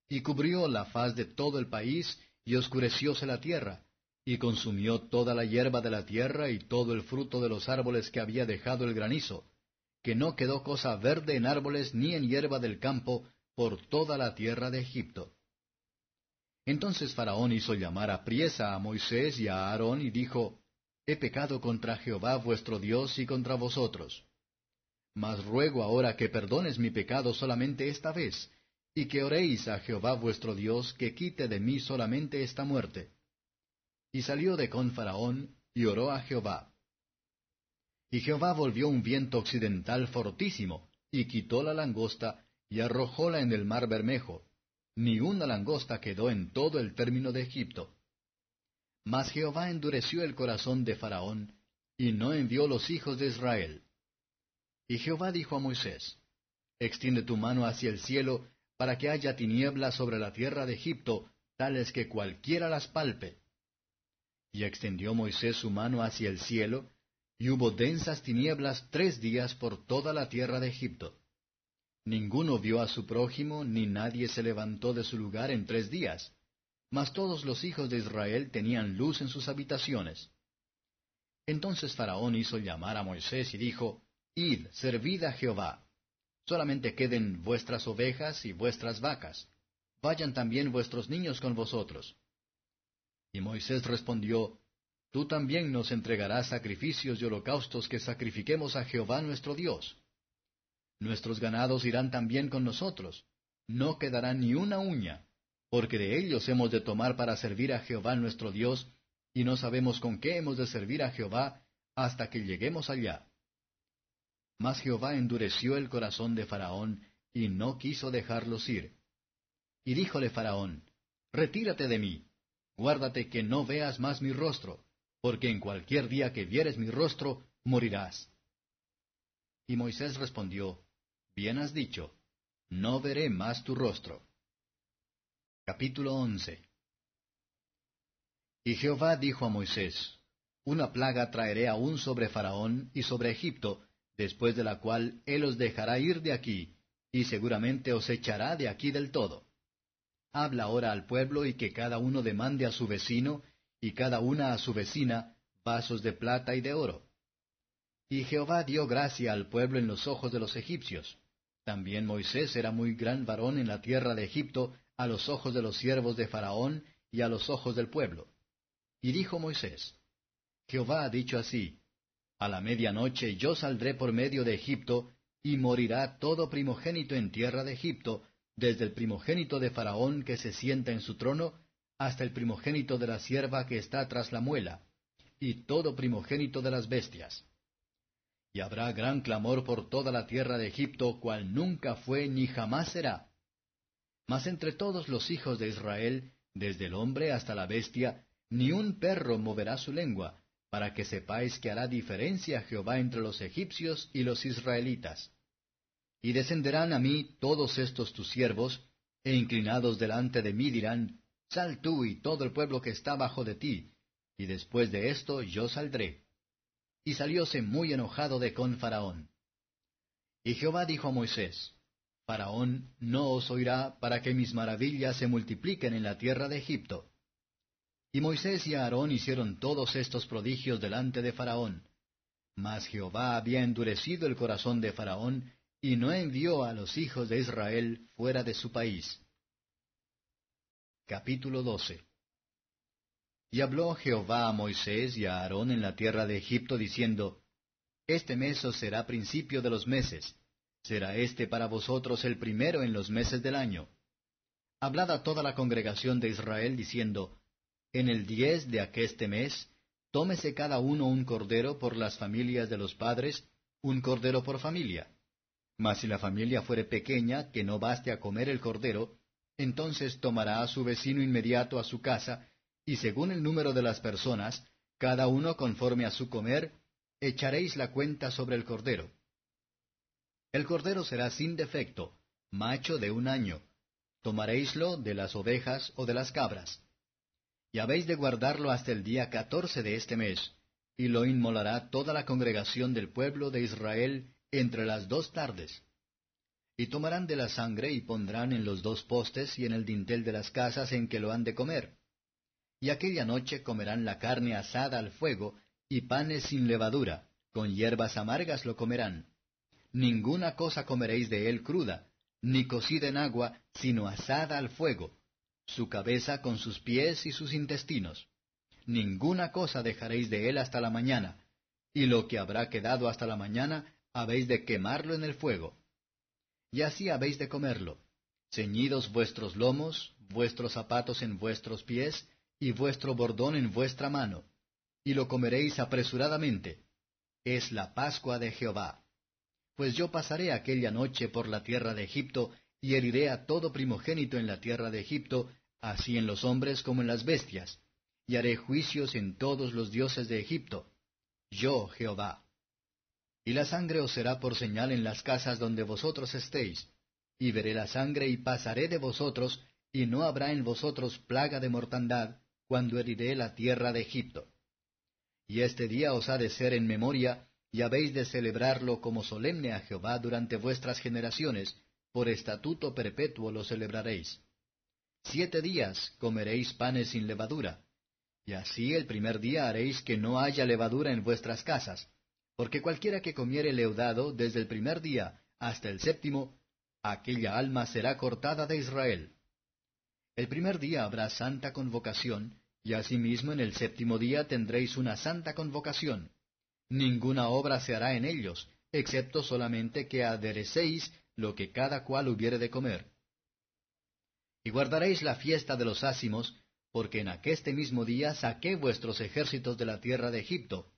Y cubrió la faz de todo el país, y oscurecióse la tierra, y consumió toda la hierba de la tierra y todo el fruto de los árboles que había dejado el granizo, que no quedó cosa verde en árboles ni en hierba del campo por toda la tierra de Egipto. Entonces Faraón hizo llamar a priesa a Moisés y a Aarón y dijo, He pecado contra Jehová vuestro Dios y contra vosotros. Mas ruego ahora que perdones mi pecado solamente esta vez, y que oréis a Jehová vuestro Dios que quite de mí solamente esta muerte y salió de con Faraón, y oró a Jehová. Y Jehová volvió un viento occidental fortísimo, y quitó la langosta, y arrojóla en el mar Bermejo. Ni una langosta quedó en todo el término de Egipto. Mas Jehová endureció el corazón de Faraón, y no envió los hijos de Israel. Y Jehová dijo a Moisés, Extiende tu mano hacia el cielo, para que haya tinieblas sobre la tierra de Egipto, tales que cualquiera las palpe. Y extendió Moisés su mano hacia el cielo, y hubo densas tinieblas tres días por toda la tierra de Egipto. Ninguno vio a su prójimo, ni nadie se levantó de su lugar en tres días. Mas todos los hijos de Israel tenían luz en sus habitaciones. Entonces Faraón hizo llamar a Moisés y dijo, Id, servid a Jehová. Solamente queden vuestras ovejas y vuestras vacas. Vayan también vuestros niños con vosotros. Y Moisés respondió, Tú también nos entregarás sacrificios y holocaustos que sacrifiquemos a Jehová nuestro Dios. Nuestros ganados irán también con nosotros, no quedará ni una uña, porque de ellos hemos de tomar para servir a Jehová nuestro Dios, y no sabemos con qué hemos de servir a Jehová hasta que lleguemos allá. Mas Jehová endureció el corazón de Faraón, y no quiso dejarlos ir. Y díjole Faraón, Retírate de mí, guárdate que no veas más mi rostro, porque en cualquier día que vieres mi rostro, morirás. Y Moisés respondió, Bien has dicho, no veré más tu rostro. Capítulo 11 Y Jehová dijo a Moisés, Una plaga traeré aún sobre Faraón y sobre Egipto, después de la cual él os dejará ir de aquí, y seguramente os echará de aquí del todo. Habla ahora al pueblo y que cada uno demande a su vecino, y cada una a su vecina, vasos de plata y de oro. Y Jehová dio gracia al pueblo en los ojos de los egipcios. También Moisés era muy gran varón en la tierra de Egipto, a los ojos de los siervos de Faraón y a los ojos del pueblo. Y dijo Moisés, Jehová ha dicho así, A la medianoche yo saldré por medio de Egipto, y morirá todo primogénito en tierra de Egipto, desde el primogénito de Faraón que se sienta en su trono, hasta el primogénito de la sierva que está tras la muela, y todo primogénito de las bestias. Y habrá gran clamor por toda la tierra de Egipto, cual nunca fue ni jamás será. Mas entre todos los hijos de Israel, desde el hombre hasta la bestia, ni un perro moverá su lengua, para que sepáis que hará diferencia Jehová entre los egipcios y los israelitas. Y descenderán a mí todos estos tus siervos, e inclinados delante de mí dirán, Sal tú y todo el pueblo que está bajo de ti, y después de esto yo saldré. Y salióse muy enojado de con Faraón. Y Jehová dijo a Moisés, Faraón no os oirá para que mis maravillas se multipliquen en la tierra de Egipto. Y Moisés y Aarón hicieron todos estos prodigios delante de Faraón. Mas Jehová había endurecido el corazón de Faraón, y no envió a los hijos de Israel fuera de su país. Capítulo 12 Y habló Jehová a Moisés y a Aarón en la tierra de Egipto, diciendo, Este mes os será principio de los meses, será este para vosotros el primero en los meses del año. Hablad a toda la congregación de Israel, diciendo, En el diez de aqueste mes, tómese cada uno un cordero por las familias de los padres, un cordero por familia mas si la familia fuere pequeña, que no baste a comer el cordero, entonces tomará a su vecino inmediato a su casa, y según el número de las personas, cada uno conforme a su comer, echaréis la cuenta sobre el cordero. El cordero será sin defecto, macho de un año. Tomaréislo de las ovejas o de las cabras. Y habéis de guardarlo hasta el día catorce de este mes, y lo inmolará toda la congregación del pueblo de Israel entre las dos tardes. Y tomarán de la sangre y pondrán en los dos postes y en el dintel de las casas en que lo han de comer. Y aquella noche comerán la carne asada al fuego y panes sin levadura, con hierbas amargas lo comerán. Ninguna cosa comeréis de él cruda, ni cocida en agua, sino asada al fuego, su cabeza con sus pies y sus intestinos. Ninguna cosa dejaréis de él hasta la mañana, y lo que habrá quedado hasta la mañana habéis de quemarlo en el fuego. Y así habéis de comerlo, ceñidos vuestros lomos, vuestros zapatos en vuestros pies, y vuestro bordón en vuestra mano, y lo comeréis apresuradamente. Es la Pascua de Jehová. Pues yo pasaré aquella noche por la tierra de Egipto, y heriré a todo primogénito en la tierra de Egipto, así en los hombres como en las bestias, y haré juicios en todos los dioses de Egipto. Yo, Jehová. Y la sangre os será por señal en las casas donde vosotros estéis. Y veré la sangre y pasaré de vosotros, y no habrá en vosotros plaga de mortandad, cuando heriré la tierra de Egipto. Y este día os ha de ser en memoria, y habéis de celebrarlo como solemne a Jehová durante vuestras generaciones, por estatuto perpetuo lo celebraréis. Siete días comeréis panes sin levadura, y así el primer día haréis que no haya levadura en vuestras casas, porque cualquiera que comiere leudado desde el primer día hasta el séptimo, aquella alma será cortada de Israel. El primer día habrá santa convocación, y asimismo en el séptimo día tendréis una santa convocación. Ninguna obra se hará en ellos, excepto solamente que aderecéis lo que cada cual hubiere de comer. Y guardaréis la fiesta de los ácimos, porque en aqueste mismo día saqué vuestros ejércitos de la tierra de Egipto,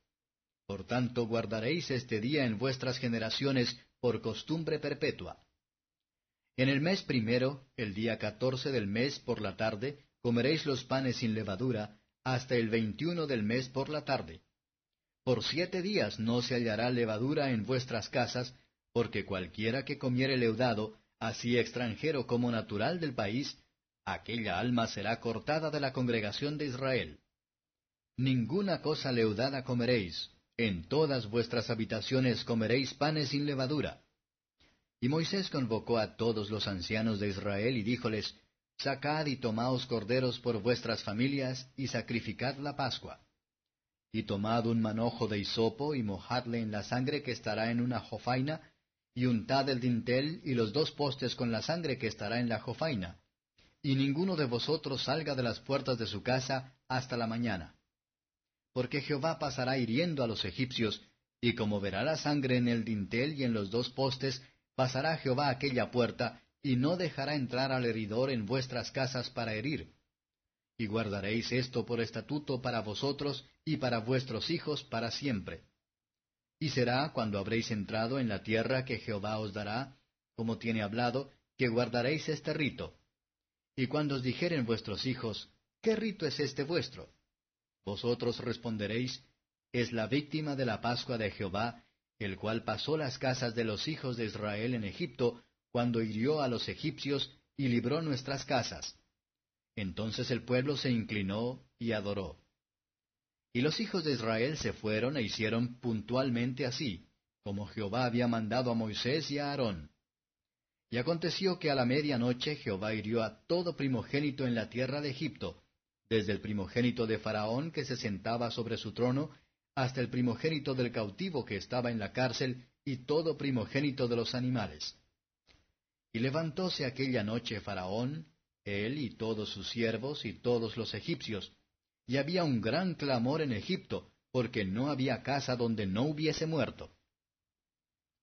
por tanto guardaréis este día en vuestras generaciones por costumbre perpetua. En el mes primero, el día catorce del mes por la tarde, comeréis los panes sin levadura, hasta el veintiuno del mes por la tarde. Por siete días no se hallará levadura en vuestras casas, porque cualquiera que comiere leudado, así extranjero como natural del país, aquella alma será cortada de la congregación de Israel. Ninguna cosa leudada comeréis, en todas vuestras habitaciones comeréis panes sin levadura. Y Moisés convocó a todos los ancianos de Israel y díjoles, Sacad y tomaos corderos por vuestras familias, y sacrificad la Pascua. Y tomad un manojo de hisopo, y mojadle en la sangre que estará en una jofaina, y untad el dintel y los dos postes con la sangre que estará en la jofaina. Y ninguno de vosotros salga de las puertas de su casa hasta la mañana. Porque Jehová pasará hiriendo a los egipcios, y como verá la sangre en el dintel y en los dos postes, pasará Jehová aquella puerta, y no dejará entrar al heridor en vuestras casas para herir. Y guardaréis esto por estatuto para vosotros y para vuestros hijos para siempre. Y será cuando habréis entrado en la tierra que Jehová os dará, como tiene hablado, que guardaréis este rito. Y cuando os dijeren vuestros hijos, ¿qué rito es este vuestro? Vosotros responderéis, es la víctima de la Pascua de Jehová, el cual pasó las casas de los hijos de Israel en Egipto, cuando hirió a los egipcios y libró nuestras casas. Entonces el pueblo se inclinó y adoró. Y los hijos de Israel se fueron e hicieron puntualmente así, como Jehová había mandado a Moisés y a Aarón. Y aconteció que a la medianoche Jehová hirió a todo primogénito en la tierra de Egipto, desde el primogénito de Faraón que se sentaba sobre su trono, hasta el primogénito del cautivo que estaba en la cárcel, y todo primogénito de los animales. Y levantóse aquella noche Faraón, él y todos sus siervos y todos los egipcios, y había un gran clamor en Egipto, porque no había casa donde no hubiese muerto.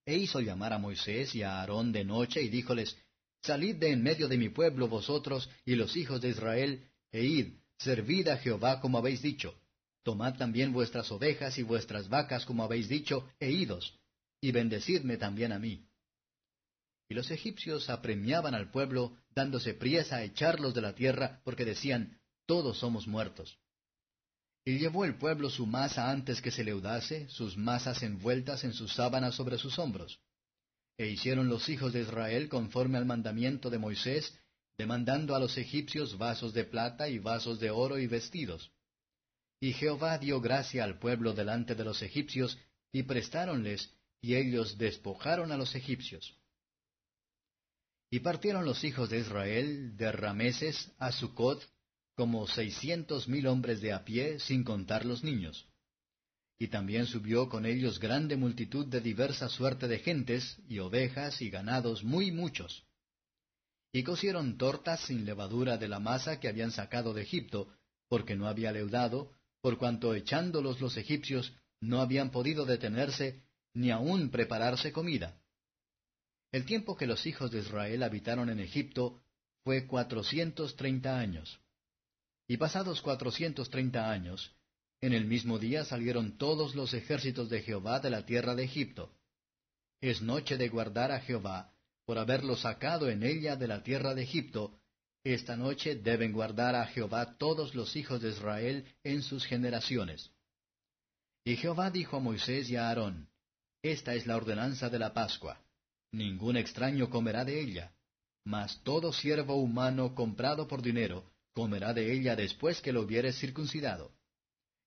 E hizo llamar a Moisés y a Aarón de noche y díjoles, Salid de en medio de mi pueblo vosotros y los hijos de Israel, e id, servid a Jehová como habéis dicho. Tomad también vuestras ovejas y vuestras vacas como habéis dicho, e idos, y bendecidme también a mí. Y los egipcios apremiaban al pueblo, dándose priesa a echarlos de la tierra, porque decían, todos somos muertos. Y llevó el pueblo su masa antes que se leudase, sus masas envueltas en sus sábanas sobre sus hombros. E hicieron los hijos de Israel conforme al mandamiento de Moisés, demandando a los egipcios vasos de plata y vasos de oro y vestidos. Y Jehová dio gracia al pueblo delante de los egipcios, y prestáronles, y ellos despojaron a los egipcios. Y partieron los hijos de Israel de Rameses a Sucot, como seiscientos mil hombres de a pie, sin contar los niños. Y también subió con ellos grande multitud de diversa suerte de gentes, y ovejas y ganados muy muchos. Y cocieron tortas sin levadura de la masa que habían sacado de Egipto, porque no había leudado, por cuanto echándolos los egipcios no habían podido detenerse ni aun prepararse comida. El tiempo que los hijos de Israel habitaron en Egipto fue cuatrocientos treinta años. Y pasados cuatrocientos treinta años, en el mismo día salieron todos los ejércitos de Jehová de la tierra de Egipto. Es noche de guardar a Jehová, por haberlo sacado en ella de la tierra de Egipto, esta noche deben guardar a Jehová todos los hijos de Israel en sus generaciones. Y Jehová dijo a Moisés y a Aarón, Esta es la ordenanza de la Pascua. Ningún extraño comerá de ella, mas todo siervo humano comprado por dinero comerá de ella después que lo hubiere circuncidado.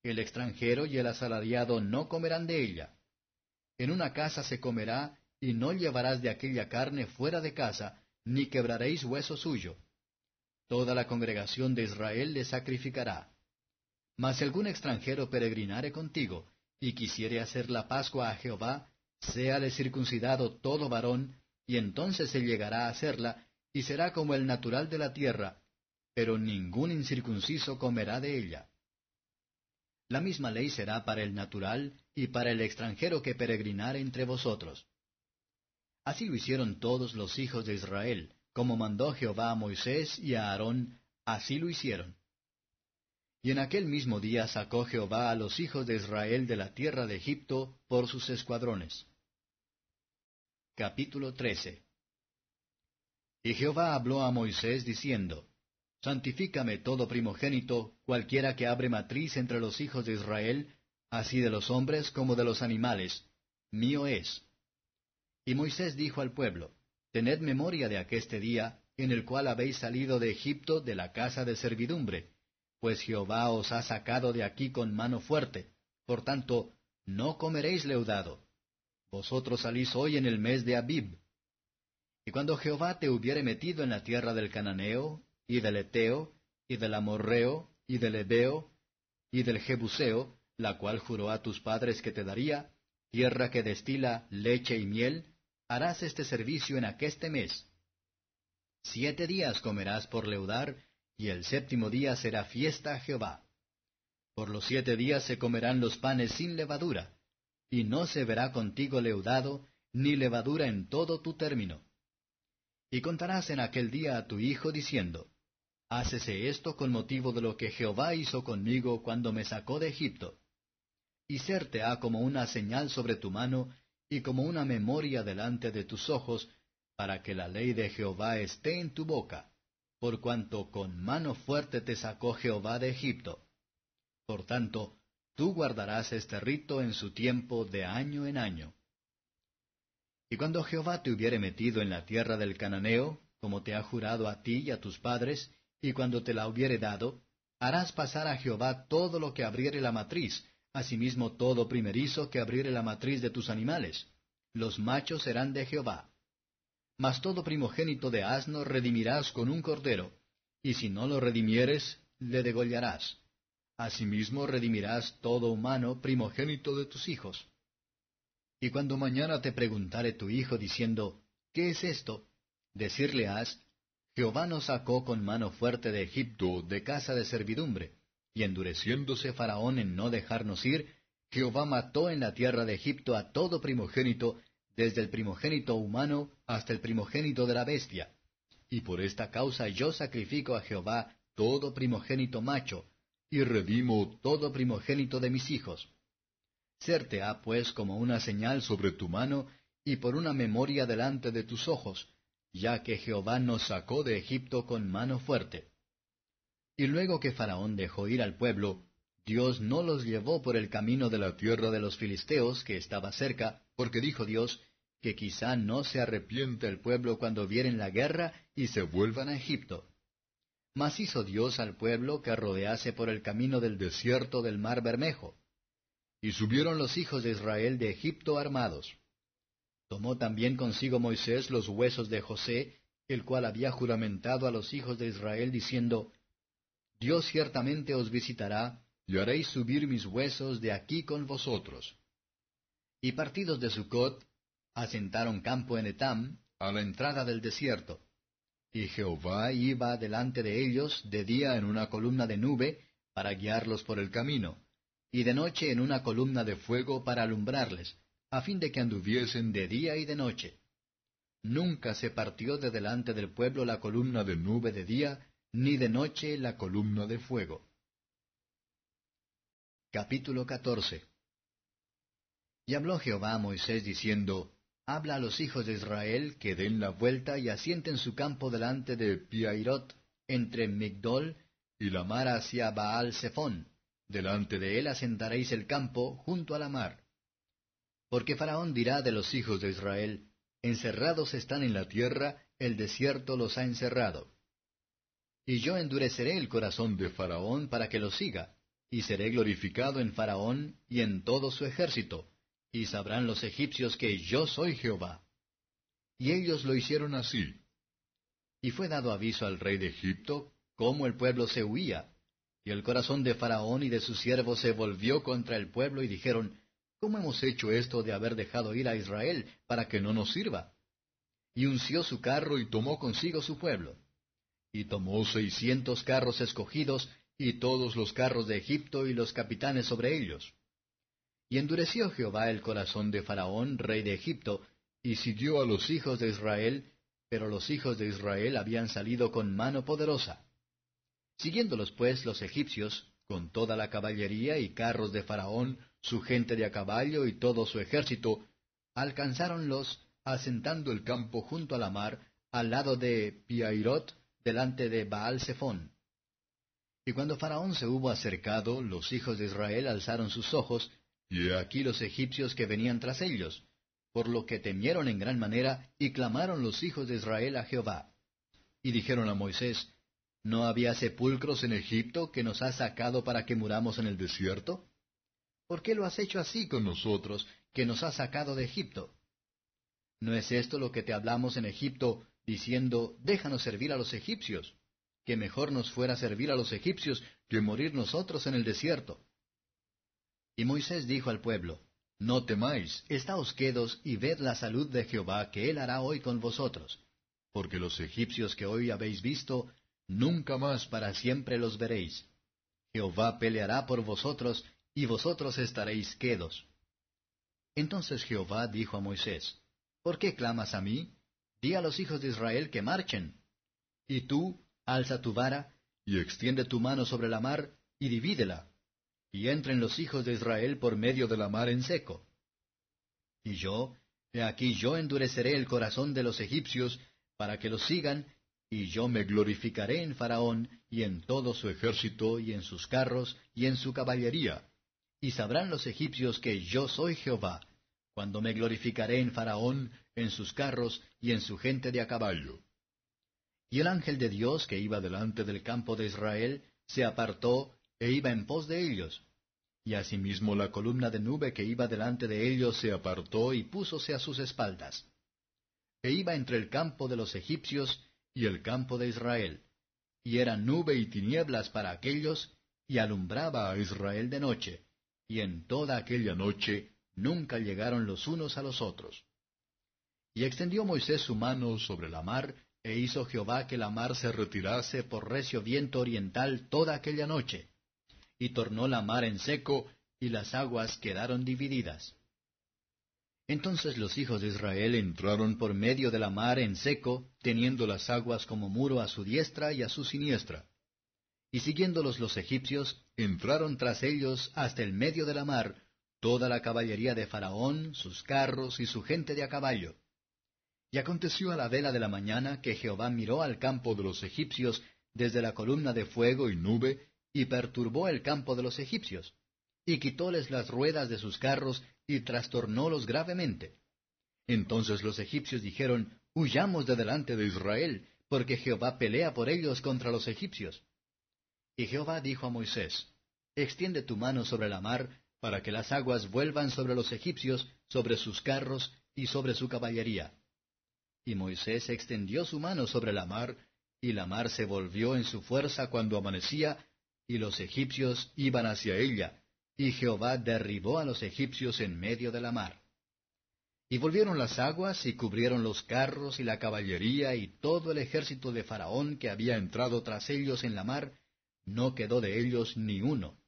El extranjero y el asalariado no comerán de ella. En una casa se comerá, y no llevarás de aquella carne fuera de casa, ni quebraréis hueso suyo toda la congregación de Israel le sacrificará. Mas si algún extranjero peregrinare contigo, y quisiere hacer la Pascua a Jehová, séale circuncidado todo varón, y entonces se llegará a hacerla, y será como el natural de la tierra, pero ningún incircunciso comerá de ella. La misma ley será para el natural y para el extranjero que peregrinare entre vosotros. Así lo hicieron todos los hijos de Israel, como mandó Jehová a Moisés y a Aarón, así lo hicieron. Y en aquel mismo día sacó Jehová a los hijos de Israel de la tierra de Egipto por sus escuadrones. Capítulo 13 Y Jehová habló a Moisés diciendo, Santifícame todo primogénito, cualquiera que abre matriz entre los hijos de Israel, así de los hombres como de los animales, mío es. Y Moisés dijo al pueblo, Tened memoria de aqueste día, en el cual habéis salido de Egipto de la casa de servidumbre, pues Jehová os ha sacado de aquí con mano fuerte. Por tanto, no comeréis leudado. Vosotros salís hoy en el mes de Abib. Y cuando Jehová te hubiere metido en la tierra del Cananeo, y del Eteo, y del Amorreo, y del Ebeo, y del Jebuseo, la cual juró a tus padres que te daría, tierra que destila leche y miel, harás este servicio en aqueste mes. Siete días comerás por leudar, y el séptimo día será fiesta a Jehová. Por los siete días se comerán los panes sin levadura, y no se verá contigo leudado, ni levadura en todo tu término. Y contarás en aquel día a tu hijo diciendo, Hácese esto con motivo de lo que Jehová hizo conmigo cuando me sacó de Egipto. Y serte ha como una señal sobre tu mano, y como una memoria delante de tus ojos, para que la ley de Jehová esté en tu boca, por cuanto con mano fuerte te sacó Jehová de Egipto. Por tanto, tú guardarás este rito en su tiempo de año en año. Y cuando Jehová te hubiere metido en la tierra del cananeo, como te ha jurado a ti y a tus padres, y cuando te la hubiere dado, harás pasar a Jehová todo lo que abriere la matriz, asimismo todo primerizo que abriere la matriz de tus animales. Los machos serán de Jehová. Mas todo primogénito de asno redimirás con un cordero, y si no lo redimieres, le degollarás. Asimismo redimirás todo humano primogénito de tus hijos. Y cuando mañana te preguntare tu hijo diciendo, ¿qué es esto? Decirle has, Jehová nos sacó con mano fuerte de Egipto, de casa de servidumbre, y endureciéndose Faraón en no dejarnos ir, Jehová mató en la tierra de Egipto a todo primogénito, desde el primogénito humano hasta el primogénito de la bestia. Y por esta causa yo sacrifico a Jehová todo primogénito macho, y redimo todo primogénito de mis hijos. Serte ha pues como una señal sobre tu mano, y por una memoria delante de tus ojos, ya que Jehová nos sacó de Egipto con mano fuerte. Y luego que Faraón dejó ir al pueblo, Dios no los llevó por el camino de la tierra de los filisteos que estaba cerca, porque dijo Dios, que quizá no se arrepiente el pueblo cuando vieren la guerra y se vuelvan a Egipto. Mas hizo Dios al pueblo que rodease por el camino del desierto del mar Bermejo. Y subieron los hijos de Israel de Egipto armados. Tomó también consigo Moisés los huesos de José, el cual había juramentado a los hijos de Israel, diciendo, Dios ciertamente os visitará, y haréis subir mis huesos de aquí con vosotros. Y partidos de Sucot, asentaron campo en Etam, a la entrada del desierto. Y Jehová iba delante de ellos de día en una columna de nube, para guiarlos por el camino, y de noche en una columna de fuego para alumbrarles, a fin de que anduviesen de día y de noche. Nunca se partió de delante del pueblo la columna de nube de día, ni de noche la columna de fuego. Capítulo 14 Y habló Jehová a Moisés diciendo, Habla a los hijos de Israel que den la vuelta y asienten su campo delante de Piairot, entre Migdol y la mar hacia Baal Zephón. Delante de él asentaréis el campo junto a la mar. Porque Faraón dirá de los hijos de Israel, Encerrados están en la tierra, el desierto los ha encerrado. Y yo endureceré el corazón de Faraón para que lo siga, y seré glorificado en Faraón y en todo su ejército, y sabrán los egipcios que yo soy Jehová. Y ellos lo hicieron así. Y fue dado aviso al rey de Egipto, cómo el pueblo se huía, y el corazón de Faraón y de sus siervos se volvió contra el pueblo y dijeron, ¿Cómo hemos hecho esto de haber dejado ir a Israel para que no nos sirva? Y unció su carro y tomó consigo su pueblo. Y tomó seiscientos carros escogidos, y todos los carros de Egipto y los capitanes sobre ellos. Y endureció Jehová el corazón de Faraón, rey de Egipto, y siguió a los hijos de Israel, pero los hijos de Israel habían salido con mano poderosa. Siguiéndolos pues los egipcios, con toda la caballería y carros de Faraón, su gente de a caballo y todo su ejército, alcanzáronlos asentando el campo junto a la mar, al lado de Piairot, delante de Baal Zephón. Y cuando Faraón se hubo acercado, los hijos de Israel alzaron sus ojos, y aquí los egipcios que venían tras ellos, por lo que temieron en gran manera, y clamaron los hijos de Israel a Jehová. Y dijeron a Moisés, ¿No había sepulcros en Egipto que nos has sacado para que muramos en el desierto? ¿Por qué lo has hecho así con nosotros, que nos has sacado de Egipto? ¿No es esto lo que te hablamos en Egipto, diciendo, déjanos servir a los egipcios? Que mejor nos fuera servir a los egipcios que morir nosotros en el desierto. Y Moisés dijo al pueblo, No temáis, estáos quedos y ved la salud de Jehová que él hará hoy con vosotros, porque los egipcios que hoy habéis visto, nunca más para siempre los veréis. Jehová peleará por vosotros, y vosotros estaréis quedos. Entonces Jehová dijo a Moisés, ¿Por qué clamas a mí? Di a los hijos de Israel que marchen. Y tú, alza tu vara, y extiende tu mano sobre la mar, y divídela, y entren los hijos de Israel por medio de la mar en seco. Y yo, he aquí yo endureceré el corazón de los egipcios, para que los sigan, y yo me glorificaré en Faraón, y en todo su ejército, y en sus carros, y en su caballería. Y sabrán los egipcios que yo soy Jehová, cuando me glorificaré en Faraón, en sus carros y en su gente de a caballo. Y el ángel de Dios que iba delante del campo de Israel se apartó e iba en pos de ellos. Y asimismo la columna de nube que iba delante de ellos se apartó y púsose a sus espaldas. E iba entre el campo de los egipcios y el campo de Israel. Y era nube y tinieblas para aquellos, y alumbraba a Israel de noche. Y en toda aquella noche nunca llegaron los unos a los otros. Y extendió Moisés su mano sobre la mar, e hizo Jehová que la mar se retirase por recio viento oriental toda aquella noche. Y tornó la mar en seco, y las aguas quedaron divididas. Entonces los hijos de Israel entraron por medio de la mar en seco, teniendo las aguas como muro a su diestra y a su siniestra. Y siguiéndolos los egipcios, entraron tras ellos hasta el medio de la mar, toda la caballería de Faraón, sus carros y su gente de a caballo. Y aconteció a la vela de la mañana que Jehová miró al campo de los egipcios desde la columna de fuego y nube, y perturbó el campo de los egipcios, y quitóles las ruedas de sus carros, y trastornólos gravemente. Entonces los egipcios dijeron, Huyamos de delante de Israel, porque Jehová pelea por ellos contra los egipcios. Y Jehová dijo a Moisés, Extiende tu mano sobre la mar, para que las aguas vuelvan sobre los egipcios, sobre sus carros y sobre su caballería. Y Moisés extendió su mano sobre la mar, y la mar se volvió en su fuerza cuando amanecía, y los egipcios iban hacia ella, y Jehová derribó a los egipcios en medio de la mar. Y volvieron las aguas y cubrieron los carros y la caballería y todo el ejército de Faraón que había entrado tras ellos en la mar, no quedó de ellos ni uno.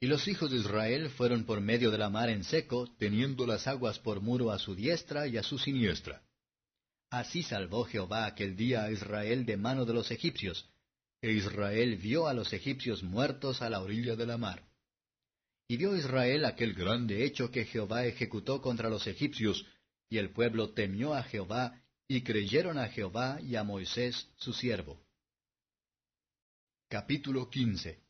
Y los hijos de Israel fueron por medio de la mar en seco, teniendo las aguas por muro a su diestra y a su siniestra. Así salvó Jehová aquel día a Israel de mano de los egipcios, e Israel vio a los egipcios muertos a la orilla de la mar. Y vio Israel aquel grande hecho que Jehová ejecutó contra los egipcios, y el pueblo temió a Jehová, y creyeron a Jehová y a Moisés su siervo. Capítulo 15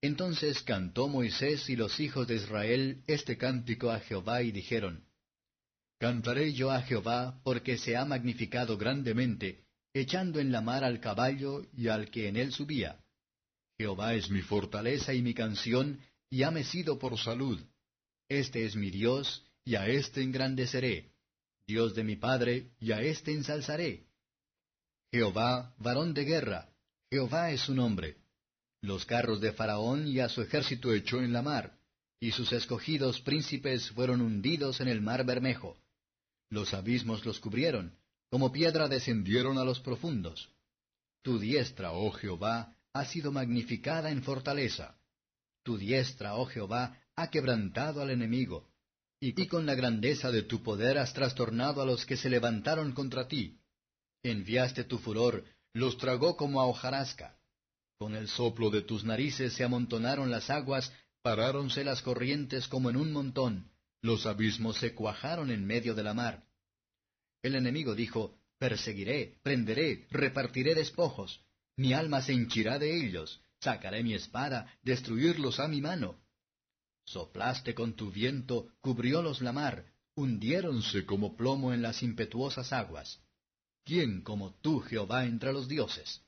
entonces cantó Moisés y los hijos de Israel este cántico a Jehová y dijeron, Cantaré yo a Jehová porque se ha magnificado grandemente, echando en la mar al caballo y al que en él subía. Jehová es mi fortaleza y mi canción, y ha mecido por salud. Este es mi Dios, y a éste engrandeceré. Dios de mi Padre, y a éste ensalzaré. Jehová, varón de guerra, Jehová es su nombre los carros de Faraón y a su ejército echó en la mar, y sus escogidos príncipes fueron hundidos en el mar Bermejo. Los abismos los cubrieron, como piedra descendieron a los profundos. Tu diestra, oh Jehová, ha sido magnificada en fortaleza. Tu diestra, oh Jehová, ha quebrantado al enemigo, y con la grandeza de tu poder has trastornado a los que se levantaron contra ti. Enviaste tu furor, los tragó como a hojarasca. Con el soplo de tus narices se amontonaron las aguas, paráronse las corrientes como en un montón, los abismos se cuajaron en medio de la mar. El enemigo dijo, Perseguiré, prenderé, repartiré despojos, mi alma se hinchirá de ellos, sacaré mi espada, destruirlos a mi mano. Soplaste con tu viento, cubriólos la mar, hundiéronse como plomo en las impetuosas aguas. ¿Quién como tú, Jehová, entre los dioses?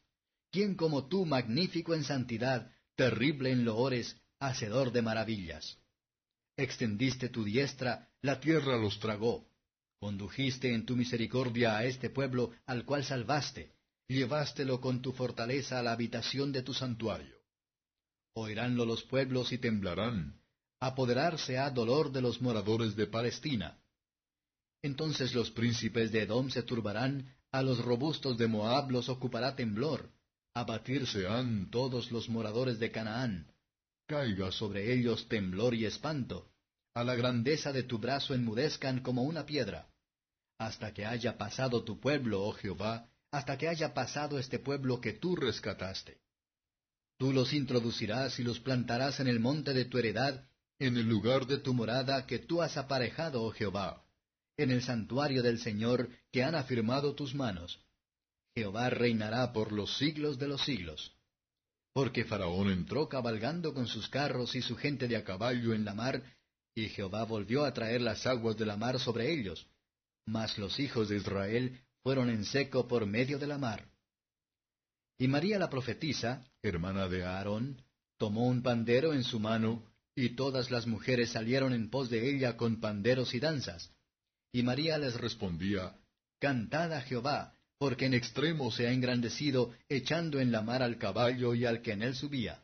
¿Quién como tú, magnífico en santidad, terrible en loores, hacedor de maravillas? Extendiste tu diestra, la tierra los tragó. Condujiste en tu misericordia a este pueblo al cual salvaste, llevástelo con tu fortaleza a la habitación de tu santuario. Oiránlo los pueblos y temblarán, apoderarse ha dolor de los moradores de Palestina. Entonces los príncipes de Edom se turbarán, a los robustos de Moab los ocupará temblor, abatirse han todos los moradores de Canaán. Caiga sobre ellos temblor y espanto, a la grandeza de tu brazo enmudezcan como una piedra. Hasta que haya pasado tu pueblo, oh Jehová, hasta que haya pasado este pueblo que tú rescataste. Tú los introducirás y los plantarás en el monte de tu heredad, en el lugar de tu morada que tú has aparejado, oh Jehová, en el santuario del Señor que han afirmado tus manos. Jehová reinará por los siglos de los siglos. Porque Faraón entró cabalgando con sus carros y su gente de a caballo en la mar, y Jehová volvió a traer las aguas de la mar sobre ellos. Mas los hijos de Israel fueron en seco por medio de la mar. Y María la profetisa, hermana de Aarón, tomó un pandero en su mano, y todas las mujeres salieron en pos de ella con panderos y danzas. Y María les respondía, Cantad a Jehová, porque en extremo se ha engrandecido, echando en la mar al caballo y al que en él subía.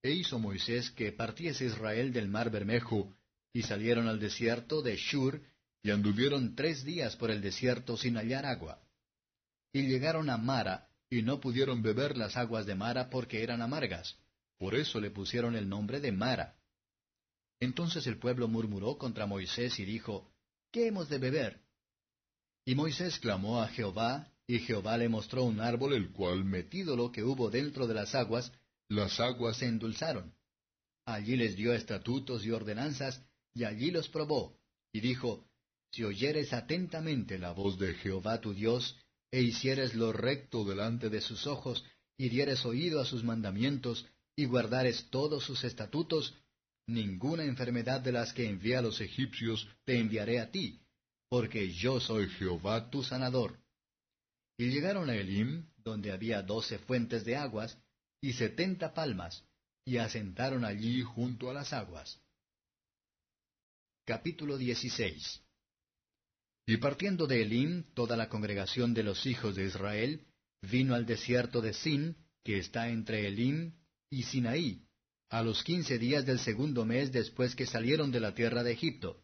E hizo Moisés que partiese Israel del mar Bermejo, y salieron al desierto de Shur, y anduvieron tres días por el desierto sin hallar agua. Y llegaron a Mara, y no pudieron beber las aguas de Mara porque eran amargas. Por eso le pusieron el nombre de Mara. Entonces el pueblo murmuró contra Moisés y dijo, ¿Qué hemos de beber? Y Moisés clamó a Jehová, y Jehová le mostró un árbol el cual, metido lo que hubo dentro de las aguas, las aguas se endulzaron. Allí les dio estatutos y ordenanzas, y allí los probó, y dijo, Si oyeres atentamente la voz de Jehová tu Dios, e hicieres lo recto delante de sus ojos, y dieres oído a sus mandamientos, y guardares todos sus estatutos, ninguna enfermedad de las que envié a los egipcios te enviaré a ti, porque yo soy Jehová tu sanador. Y llegaron a Elim, donde había doce fuentes de aguas, y setenta palmas, y asentaron allí junto a las aguas. Capítulo 16 Y partiendo de Elim, toda la congregación de los hijos de Israel vino al desierto de Sin, que está entre Elim y Sinaí, a los quince días del segundo mes después que salieron de la tierra de Egipto.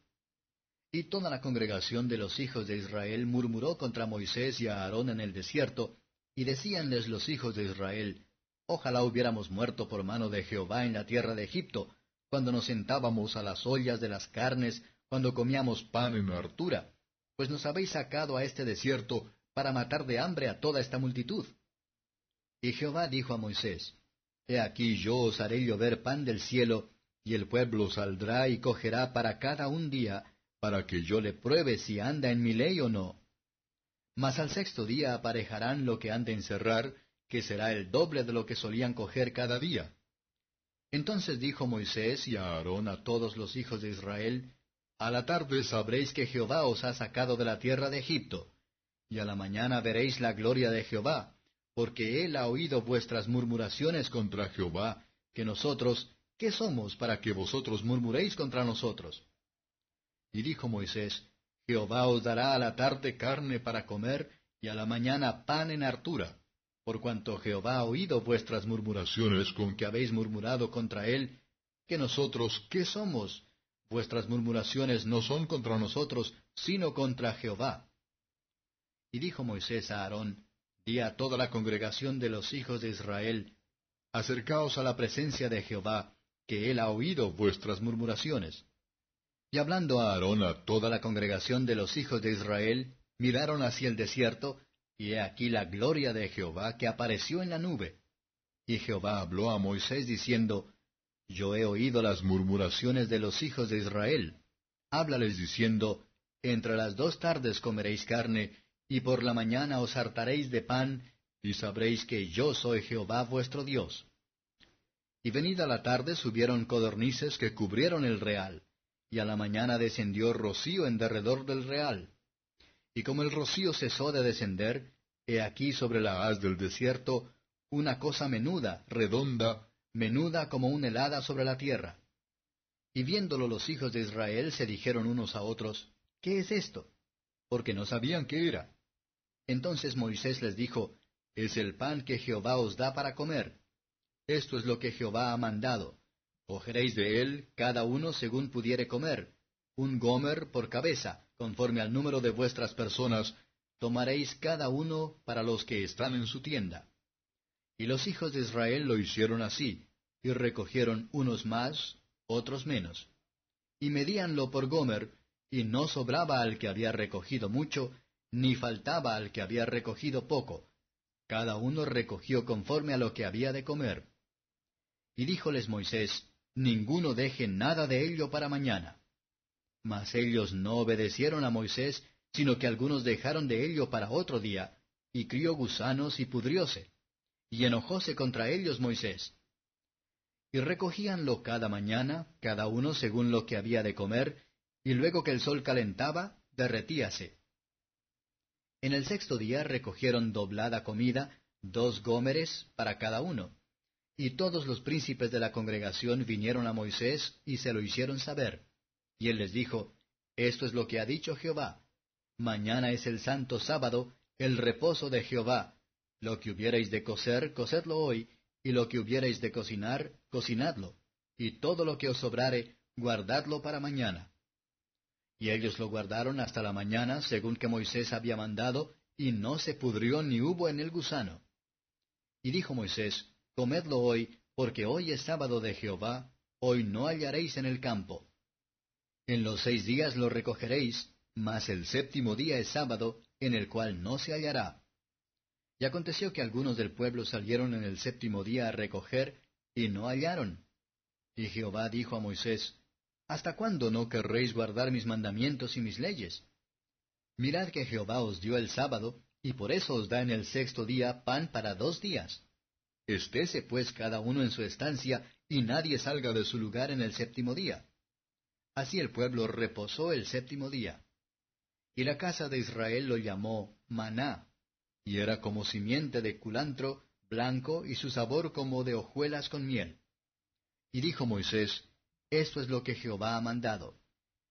Y toda la congregación de los hijos de Israel murmuró contra Moisés y a Aarón en el desierto, y decíanles los hijos de Israel, Ojalá hubiéramos muerto por mano de Jehová en la tierra de Egipto, cuando nos sentábamos a las ollas de las carnes, cuando comíamos pan en hartura, pues nos habéis sacado a este desierto para matar de hambre a toda esta multitud. Y Jehová dijo a Moisés, He aquí yo os haré llover pan del cielo, y el pueblo saldrá y cogerá para cada un día, para que yo le pruebe si anda en mi ley o no. Mas al sexto día aparejarán lo que han de encerrar, que será el doble de lo que solían coger cada día. Entonces dijo Moisés y a Aarón a todos los hijos de Israel, A la tarde sabréis que Jehová os ha sacado de la tierra de Egipto, y a la mañana veréis la gloria de Jehová, porque él ha oído vuestras murmuraciones contra Jehová, que nosotros, ¿qué somos para que vosotros murmuréis contra nosotros? Y dijo Moisés, Jehová os dará a la tarde carne para comer, y a la mañana pan en hartura por cuanto Jehová ha oído vuestras murmuraciones con que habéis murmurado contra él, que nosotros, ¿qué somos? Vuestras murmuraciones no son contra nosotros, sino contra Jehová. Y dijo Moisés a Aarón, Di a toda la congregación de los hijos de Israel, Acercaos a la presencia de Jehová, que él ha oído vuestras murmuraciones. Y hablando a Aarón a toda la congregación de los hijos de Israel, miraron hacia el desierto, y he aquí la gloria de Jehová que apareció en la nube. Y Jehová habló a Moisés diciendo, Yo he oído las murmuraciones de los hijos de Israel. Háblales diciendo, Entre las dos tardes comeréis carne, y por la mañana os hartaréis de pan, y sabréis que yo soy Jehová vuestro Dios. Y venida la tarde subieron codornices que cubrieron el real, y a la mañana descendió rocío en derredor del real y como el rocío cesó de descender, he aquí sobre la haz del desierto una cosa menuda, redonda, menuda como una helada sobre la tierra. Y viéndolo los hijos de Israel se dijeron unos a otros, ¿qué es esto? Porque no sabían qué era. Entonces Moisés les dijo, Es el pan que Jehová os da para comer. Esto es lo que Jehová ha mandado. Cogeréis de él cada uno según pudiere comer, un gomer por cabeza, conforme al número de vuestras personas, tomaréis cada uno para los que están en su tienda. Y los hijos de Israel lo hicieron así, y recogieron unos más, otros menos. Y medíanlo por gomer, y no sobraba al que había recogido mucho, ni faltaba al que había recogido poco. Cada uno recogió conforme a lo que había de comer. Y díjoles Moisés, Ninguno deje nada de ello para mañana. Mas ellos no obedecieron a Moisés, sino que algunos dejaron de ello para otro día, y crió gusanos y pudrióse. Y enojóse contra ellos Moisés. Y recogíanlo cada mañana, cada uno según lo que había de comer, y luego que el sol calentaba, derretíase. En el sexto día recogieron doblada comida, dos gómeres para cada uno. Y todos los príncipes de la congregación vinieron a Moisés y se lo hicieron saber. Y él les dijo, Esto es lo que ha dicho Jehová. Mañana es el santo sábado, el reposo de Jehová. Lo que hubierais de cocer, cocedlo hoy, y lo que hubierais de cocinar, cocinadlo. Y todo lo que os sobrare, guardadlo para mañana. Y ellos lo guardaron hasta la mañana, según que Moisés había mandado, y no se pudrió ni hubo en el gusano. Y dijo Moisés, Comedlo hoy, porque hoy es sábado de Jehová, hoy no hallaréis en el campo. En los seis días lo recogeréis, mas el séptimo día es sábado, en el cual no se hallará. Y aconteció que algunos del pueblo salieron en el séptimo día a recoger, y no hallaron. Y Jehová dijo a Moisés, ¿Hasta cuándo no querréis guardar mis mandamientos y mis leyes? Mirad que Jehová os dio el sábado, y por eso os da en el sexto día pan para dos días. Estése pues cada uno en su estancia, y nadie salga de su lugar en el séptimo día. Así el pueblo reposó el séptimo día. Y la casa de Israel lo llamó maná, y era como simiente de culantro, blanco, y su sabor como de hojuelas con miel. Y dijo Moisés, Esto es lo que Jehová ha mandado.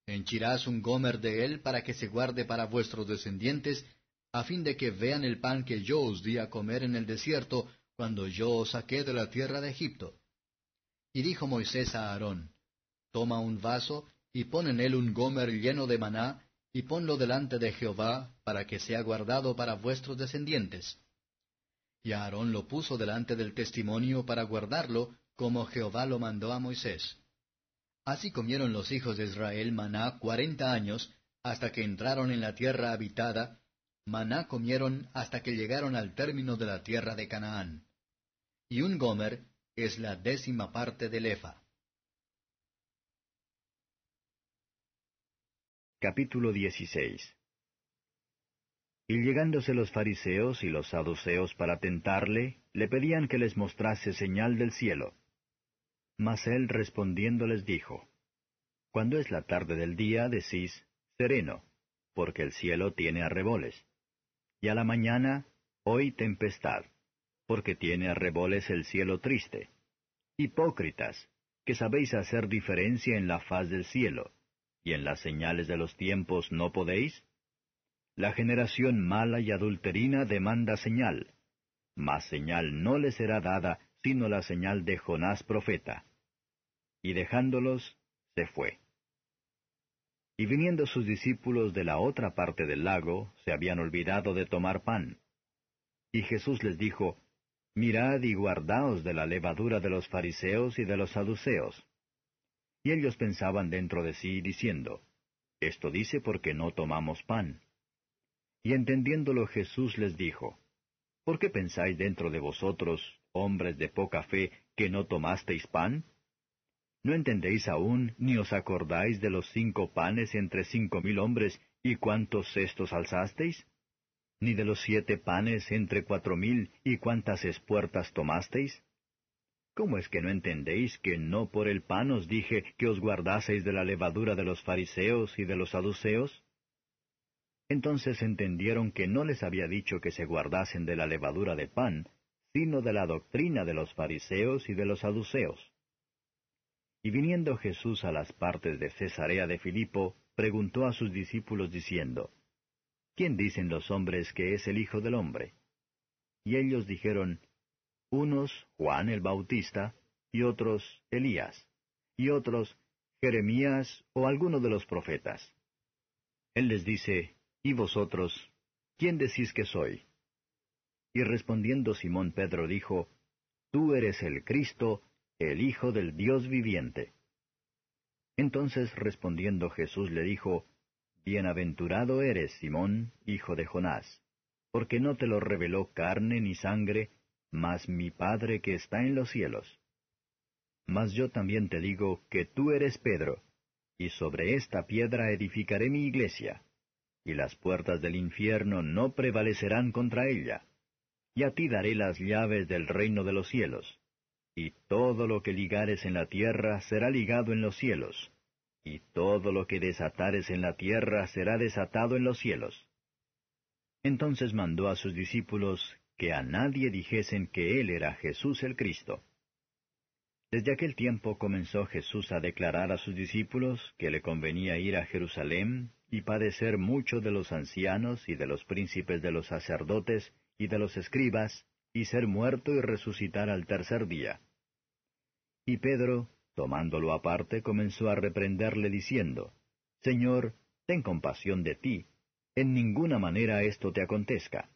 Henchirás un gomer de él para que se guarde para vuestros descendientes, a fin de que vean el pan que yo os di a comer en el desierto, cuando yo os saqué de la tierra de Egipto. Y dijo Moisés a Aarón, Toma un vaso, y pon en él un gomer lleno de maná, y ponlo delante de Jehová, para que sea guardado para vuestros descendientes. Y Aarón lo puso delante del testimonio para guardarlo, como Jehová lo mandó a Moisés. Así comieron los hijos de Israel maná cuarenta años, hasta que entraron en la tierra habitada, maná comieron hasta que llegaron al término de la tierra de Canaán. Y un gomer es la décima parte del efa. Capítulo 16 Y llegándose los fariseos y los saduceos para tentarle, le pedían que les mostrase señal del cielo. Mas él respondiendo les dijo, Cuando es la tarde del día, decís, sereno, porque el cielo tiene arreboles y a la mañana, hoy tempestad, porque tiene arreboles el cielo triste. Hipócritas, que sabéis hacer diferencia en la faz del cielo, y en las señales de los tiempos no podéis? La generación mala y adulterina demanda señal, mas señal no le será dada sino la señal de Jonás profeta. Y dejándolos, se fue. Y viniendo sus discípulos de la otra parte del lago, se habían olvidado de tomar pan. Y Jesús les dijo, Mirad y guardaos de la levadura de los fariseos y de los saduceos. Y ellos pensaban dentro de sí, diciendo, Esto dice porque no tomamos pan. Y entendiéndolo Jesús les dijo, ¿Por qué pensáis dentro de vosotros, hombres de poca fe, que no tomasteis pan? ¿No entendéis aún, ni os acordáis de los cinco panes entre cinco mil hombres, y cuántos cestos alzasteis? ¿Ni de los siete panes entre cuatro mil, y cuántas espuertas tomasteis? ¿Cómo es que no entendéis que no por el pan os dije que os guardaseis de la levadura de los fariseos y de los saduceos? Entonces entendieron que no les había dicho que se guardasen de la levadura de pan, sino de la doctrina de los fariseos y de los saduceos. Y viniendo Jesús a las partes de Cesarea de Filipo, preguntó a sus discípulos diciendo, ¿Quién dicen los hombres que es el Hijo del Hombre? Y ellos dijeron, unos Juan el Bautista, y otros Elías, y otros Jeremías o alguno de los profetas. Él les dice, ¿Y vosotros, quién decís que soy? Y respondiendo Simón Pedro dijo, Tú eres el Cristo, el Hijo del Dios viviente. Entonces respondiendo Jesús le dijo, Bienaventurado eres, Simón, hijo de Jonás, porque no te lo reveló carne ni sangre, mas mi Padre que está en los cielos. Mas yo también te digo que tú eres Pedro, y sobre esta piedra edificaré mi iglesia, y las puertas del infierno no prevalecerán contra ella. Y a ti daré las llaves del reino de los cielos, y todo lo que ligares en la tierra será ligado en los cielos, y todo lo que desatares en la tierra será desatado en los cielos. Entonces mandó a sus discípulos que a nadie dijesen que él era Jesús el Cristo. Desde aquel tiempo comenzó Jesús a declarar a sus discípulos que le convenía ir a Jerusalén y padecer mucho de los ancianos y de los príncipes de los sacerdotes y de los escribas, y ser muerto y resucitar al tercer día. Y Pedro, tomándolo aparte, comenzó a reprenderle diciendo, Señor, ten compasión de ti, en ninguna manera esto te acontezca.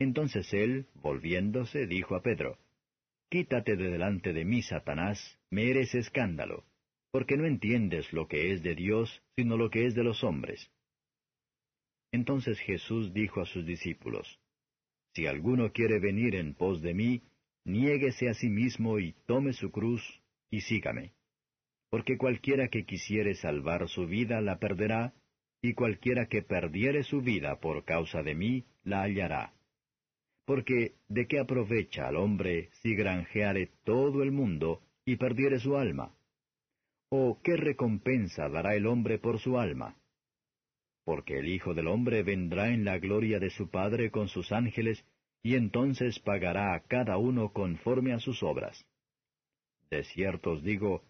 Entonces él, volviéndose, dijo a Pedro, Quítate de delante de mí, Satanás, me eres escándalo, porque no entiendes lo que es de Dios, sino lo que es de los hombres. Entonces Jesús dijo a sus discípulos, Si alguno quiere venir en pos de mí, niéguese a sí mismo y tome su cruz, y sígame. Porque cualquiera que quisiere salvar su vida la perderá, y cualquiera que perdiere su vida por causa de mí la hallará. Porque ¿de qué aprovecha al hombre si granjeare todo el mundo y perdiere su alma? ¿O qué recompensa dará el hombre por su alma? Porque el Hijo del hombre vendrá en la gloria de su Padre con sus ángeles, y entonces pagará a cada uno conforme a sus obras. De cierto os digo,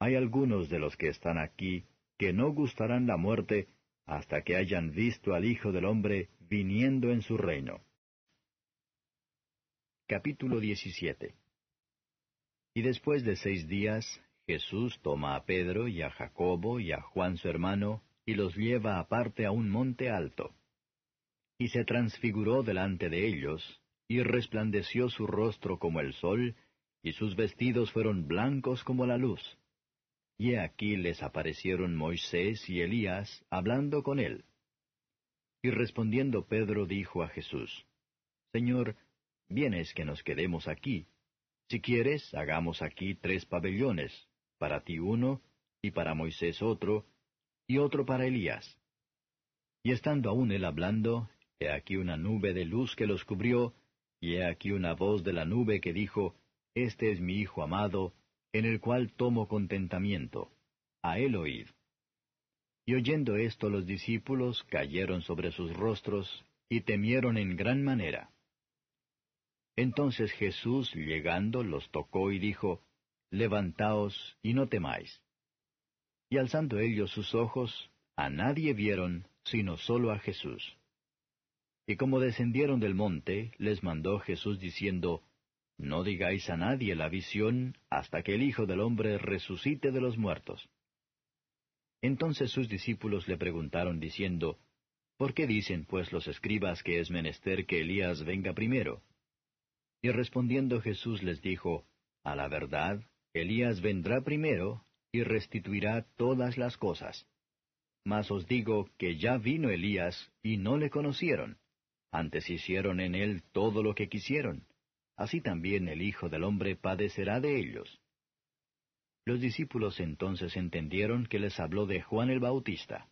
hay algunos de los que están aquí que no gustarán la muerte hasta que hayan visto al Hijo del hombre viniendo en su reino. Capítulo 17 Y después de seis días, Jesús toma a Pedro y a Jacobo y a Juan su hermano, y los lleva aparte a un monte alto. Y se transfiguró delante de ellos, y resplandeció su rostro como el sol, y sus vestidos fueron blancos como la luz. Y aquí les aparecieron Moisés y Elías hablando con él. Y respondiendo Pedro dijo a Jesús, Señor, bien es que nos quedemos aquí. Si quieres, hagamos aquí tres pabellones, para ti uno, y para Moisés otro, y otro para Elías. Y estando aún él hablando, he aquí una nube de luz que los cubrió, y he aquí una voz de la nube que dijo, Este es mi Hijo amado, en el cual tomo contentamiento. A él oíd. Y oyendo esto los discípulos cayeron sobre sus rostros, y temieron en gran manera. Entonces Jesús, llegando, los tocó y dijo, Levantaos y no temáis. Y alzando ellos sus ojos, a nadie vieron, sino solo a Jesús. Y como descendieron del monte, les mandó Jesús diciendo, No digáis a nadie la visión hasta que el Hijo del Hombre resucite de los muertos. Entonces sus discípulos le preguntaron diciendo, ¿Por qué dicen pues los escribas que es menester que Elías venga primero? Y respondiendo Jesús les dijo, A la verdad, Elías vendrá primero y restituirá todas las cosas. Mas os digo que ya vino Elías y no le conocieron, antes hicieron en él todo lo que quisieron. Así también el Hijo del Hombre padecerá de ellos. Los discípulos entonces entendieron que les habló de Juan el Bautista.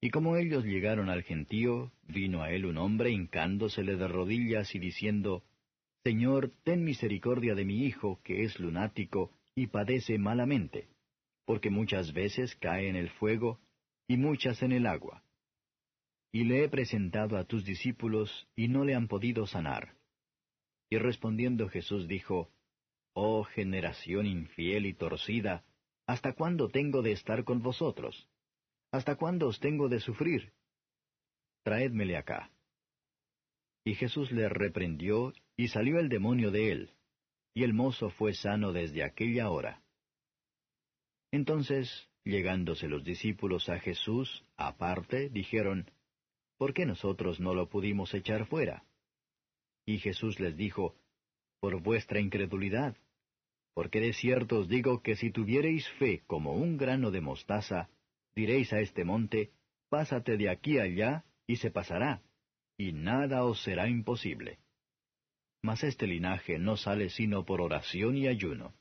Y como ellos llegaron al gentío, vino a él un hombre hincándosele de rodillas y diciendo, Señor, ten misericordia de mi hijo, que es lunático y padece malamente, porque muchas veces cae en el fuego y muchas en el agua. Y le he presentado a tus discípulos y no le han podido sanar. Y respondiendo Jesús dijo, Oh generación infiel y torcida, ¿hasta cuándo tengo de estar con vosotros? ¿Hasta cuándo os tengo de sufrir? Traédmele acá. Y Jesús le reprendió, y salió el demonio de él, y el mozo fue sano desde aquella hora. Entonces, llegándose los discípulos a Jesús, aparte, dijeron, ¿Por qué nosotros no lo pudimos echar fuera? Y Jesús les dijo, Por vuestra incredulidad. Porque de cierto os digo que si tuviereis fe como un grano de mostaza, diréis a este monte, Pásate de aquí allá, y se pasará, y nada os será imposible. Mas este linaje no sale sino por oración y ayuno.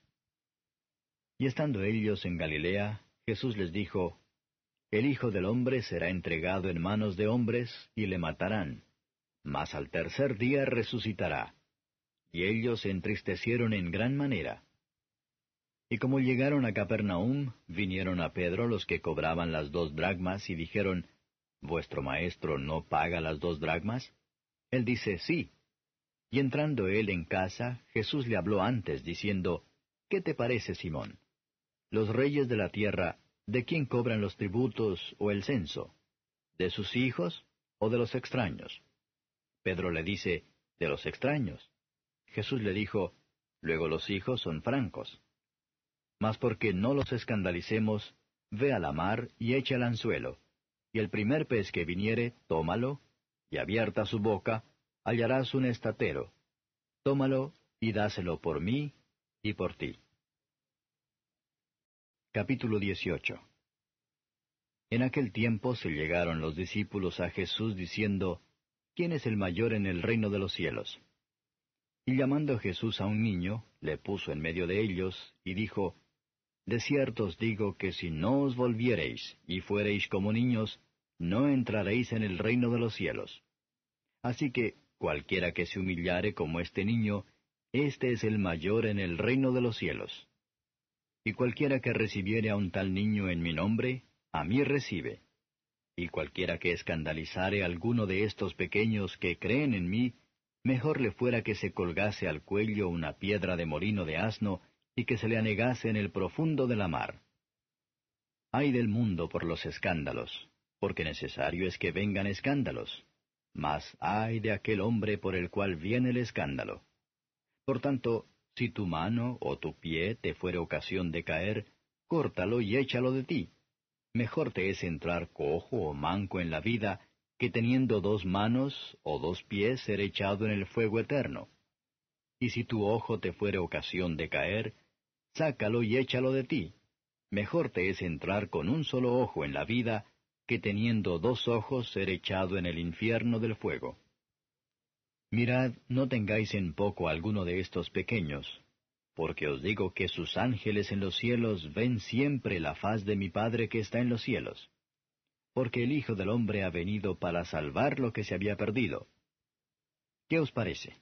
Y estando ellos en Galilea, Jesús les dijo, El Hijo del Hombre será entregado en manos de hombres, y le matarán, mas al tercer día resucitará. Y ellos se entristecieron en gran manera. Y como llegaron a Capernaum, vinieron a Pedro los que cobraban las dos dragmas y dijeron, ¿Vuestro maestro no paga las dos dragmas? Él dice, sí. Y entrando él en casa, Jesús le habló antes, diciendo, ¿Qué te parece, Simón? Los reyes de la tierra, ¿de quién cobran los tributos o el censo? ¿De sus hijos o de los extraños? Pedro le dice, de los extraños. Jesús le dijo, luego los hijos son francos. Mas porque no los escandalicemos, ve a la mar y echa el anzuelo, y el primer pez que viniere, tómalo, y abierta su boca, hallarás un estatero. Tómalo y dáselo por mí y por ti. Capítulo 18 En aquel tiempo se llegaron los discípulos a Jesús diciendo, ¿quién es el mayor en el reino de los cielos? Y llamando Jesús a un niño, le puso en medio de ellos, y dijo, De cierto os digo que si no os volviereis y fuereis como niños, no entraréis en el reino de los cielos. Así que, cualquiera que se humillare como este niño, éste es el mayor en el reino de los cielos. Y cualquiera que recibiere a un tal niño en mi nombre, a mí recibe y cualquiera que escandalizare alguno de estos pequeños que creen en mí, mejor le fuera que se colgase al cuello una piedra de molino de asno y que se le anegase en el profundo de la mar. Ay del mundo por los escándalos, porque necesario es que vengan escándalos, mas ay de aquel hombre por el cual viene el escándalo. Por tanto, si tu mano o tu pie te fuere ocasión de caer, córtalo y échalo de ti Mejor te es entrar cojo o manco en la vida que teniendo dos manos o dos pies ser echado en el fuego eterno. Y si tu ojo te fuere ocasión de caer, sácalo y échalo de ti. Mejor te es entrar con un solo ojo en la vida que teniendo dos ojos ser echado en el infierno del fuego. Mirad, no tengáis en poco alguno de estos pequeños, porque os digo que sus ángeles en los cielos ven siempre la faz de mi Padre que está en los cielos. Porque el Hijo del Hombre ha venido para salvar lo que se había perdido. ¿Qué os parece?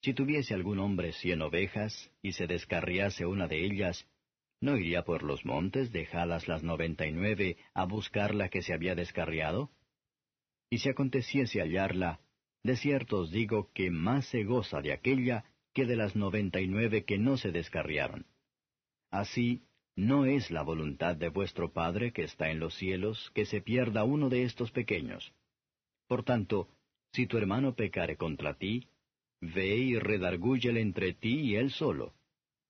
Si tuviese algún hombre cien ovejas, y se descarriase una de ellas, ¿no iría por los montes, dejadas las noventa y nueve, a buscar la que se había descarriado? Y si aconteciese hallarla, de cierto os digo que más se goza de aquella que de las noventa y nueve que no se descarriaron. Así, no es la voluntad de vuestro Padre que está en los cielos que se pierda uno de estos pequeños. Por tanto, si tu hermano pecare contra ti, ve y redargúyele entre ti y él solo.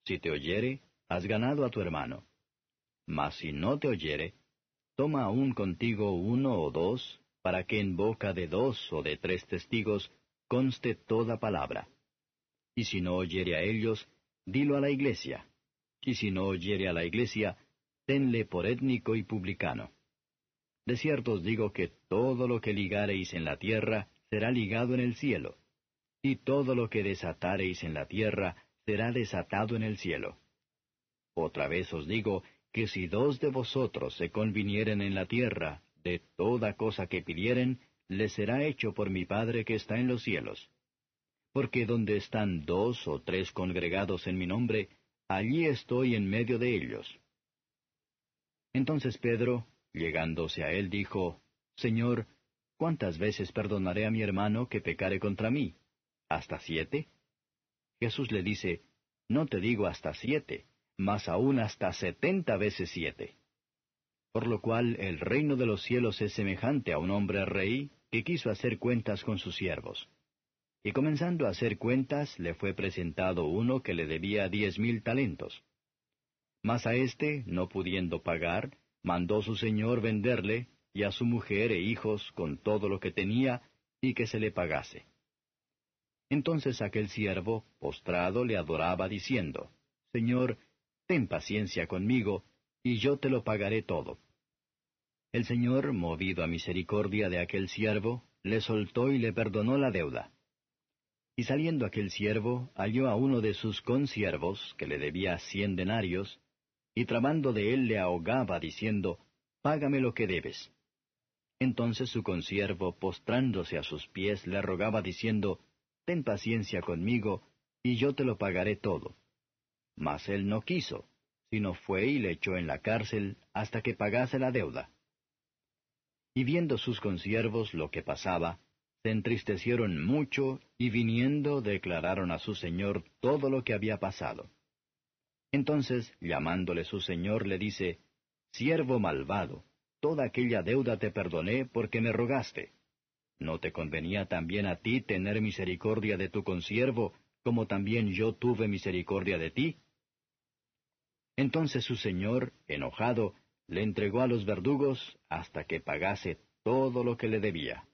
Si te oyere, has ganado a tu hermano. Mas si no te oyere, toma aún contigo uno o dos, para que en boca de dos o de tres testigos conste toda palabra y si no oyere a ellos, dilo a la iglesia, y si no oyere a la iglesia, tenle por étnico y publicano. De cierto os digo que todo lo que ligareis en la tierra será ligado en el cielo, y todo lo que desatareis en la tierra será desatado en el cielo. Otra vez os digo que si dos de vosotros se convinieren en la tierra de toda cosa que pidieren, les será hecho por mi Padre que está en los cielos porque donde están dos o tres congregados en mi nombre, allí estoy en medio de ellos. Entonces Pedro, llegándose a él, dijo, Señor, ¿cuántas veces perdonaré a mi hermano que pecare contra mí? ¿Hasta siete? Jesús le dice, No te digo hasta siete, mas aún hasta setenta veces siete. por lo cual el reino de los cielos es semejante a un hombre rey que quiso hacer cuentas con sus siervos. Y comenzando a hacer cuentas, le fue presentado uno que le debía diez mil talentos. Mas a éste, no pudiendo pagar, mandó su señor venderle, y a su mujer e hijos con todo lo que tenía, y que se le pagase. Entonces aquel siervo, postrado, le adoraba, diciendo, Señor, ten paciencia conmigo, y yo te lo pagaré todo. El Señor, movido a misericordia de aquel siervo, le soltó y le perdonó la deuda. Y saliendo aquel siervo, halló a uno de sus consiervos, que le debía cien denarios, y trabando de él le ahogaba, diciendo, Págame lo que debes. Entonces su consiervo, postrándose a sus pies, le rogaba, diciendo, Ten paciencia conmigo, y yo te lo pagaré todo. Mas él no quiso, sino fue y le echó en la cárcel hasta que pagase la deuda. Y viendo sus consiervos lo que pasaba, se entristecieron mucho y viniendo declararon a su señor todo lo que había pasado. Entonces, llamándole su señor, le dice, Siervo malvado, toda aquella deuda te perdoné porque me rogaste. ¿No te convenía también a ti tener misericordia de tu consiervo, como también yo tuve misericordia de ti? Entonces su señor, enojado, le entregó a los verdugos hasta que pagase todo lo que le debía.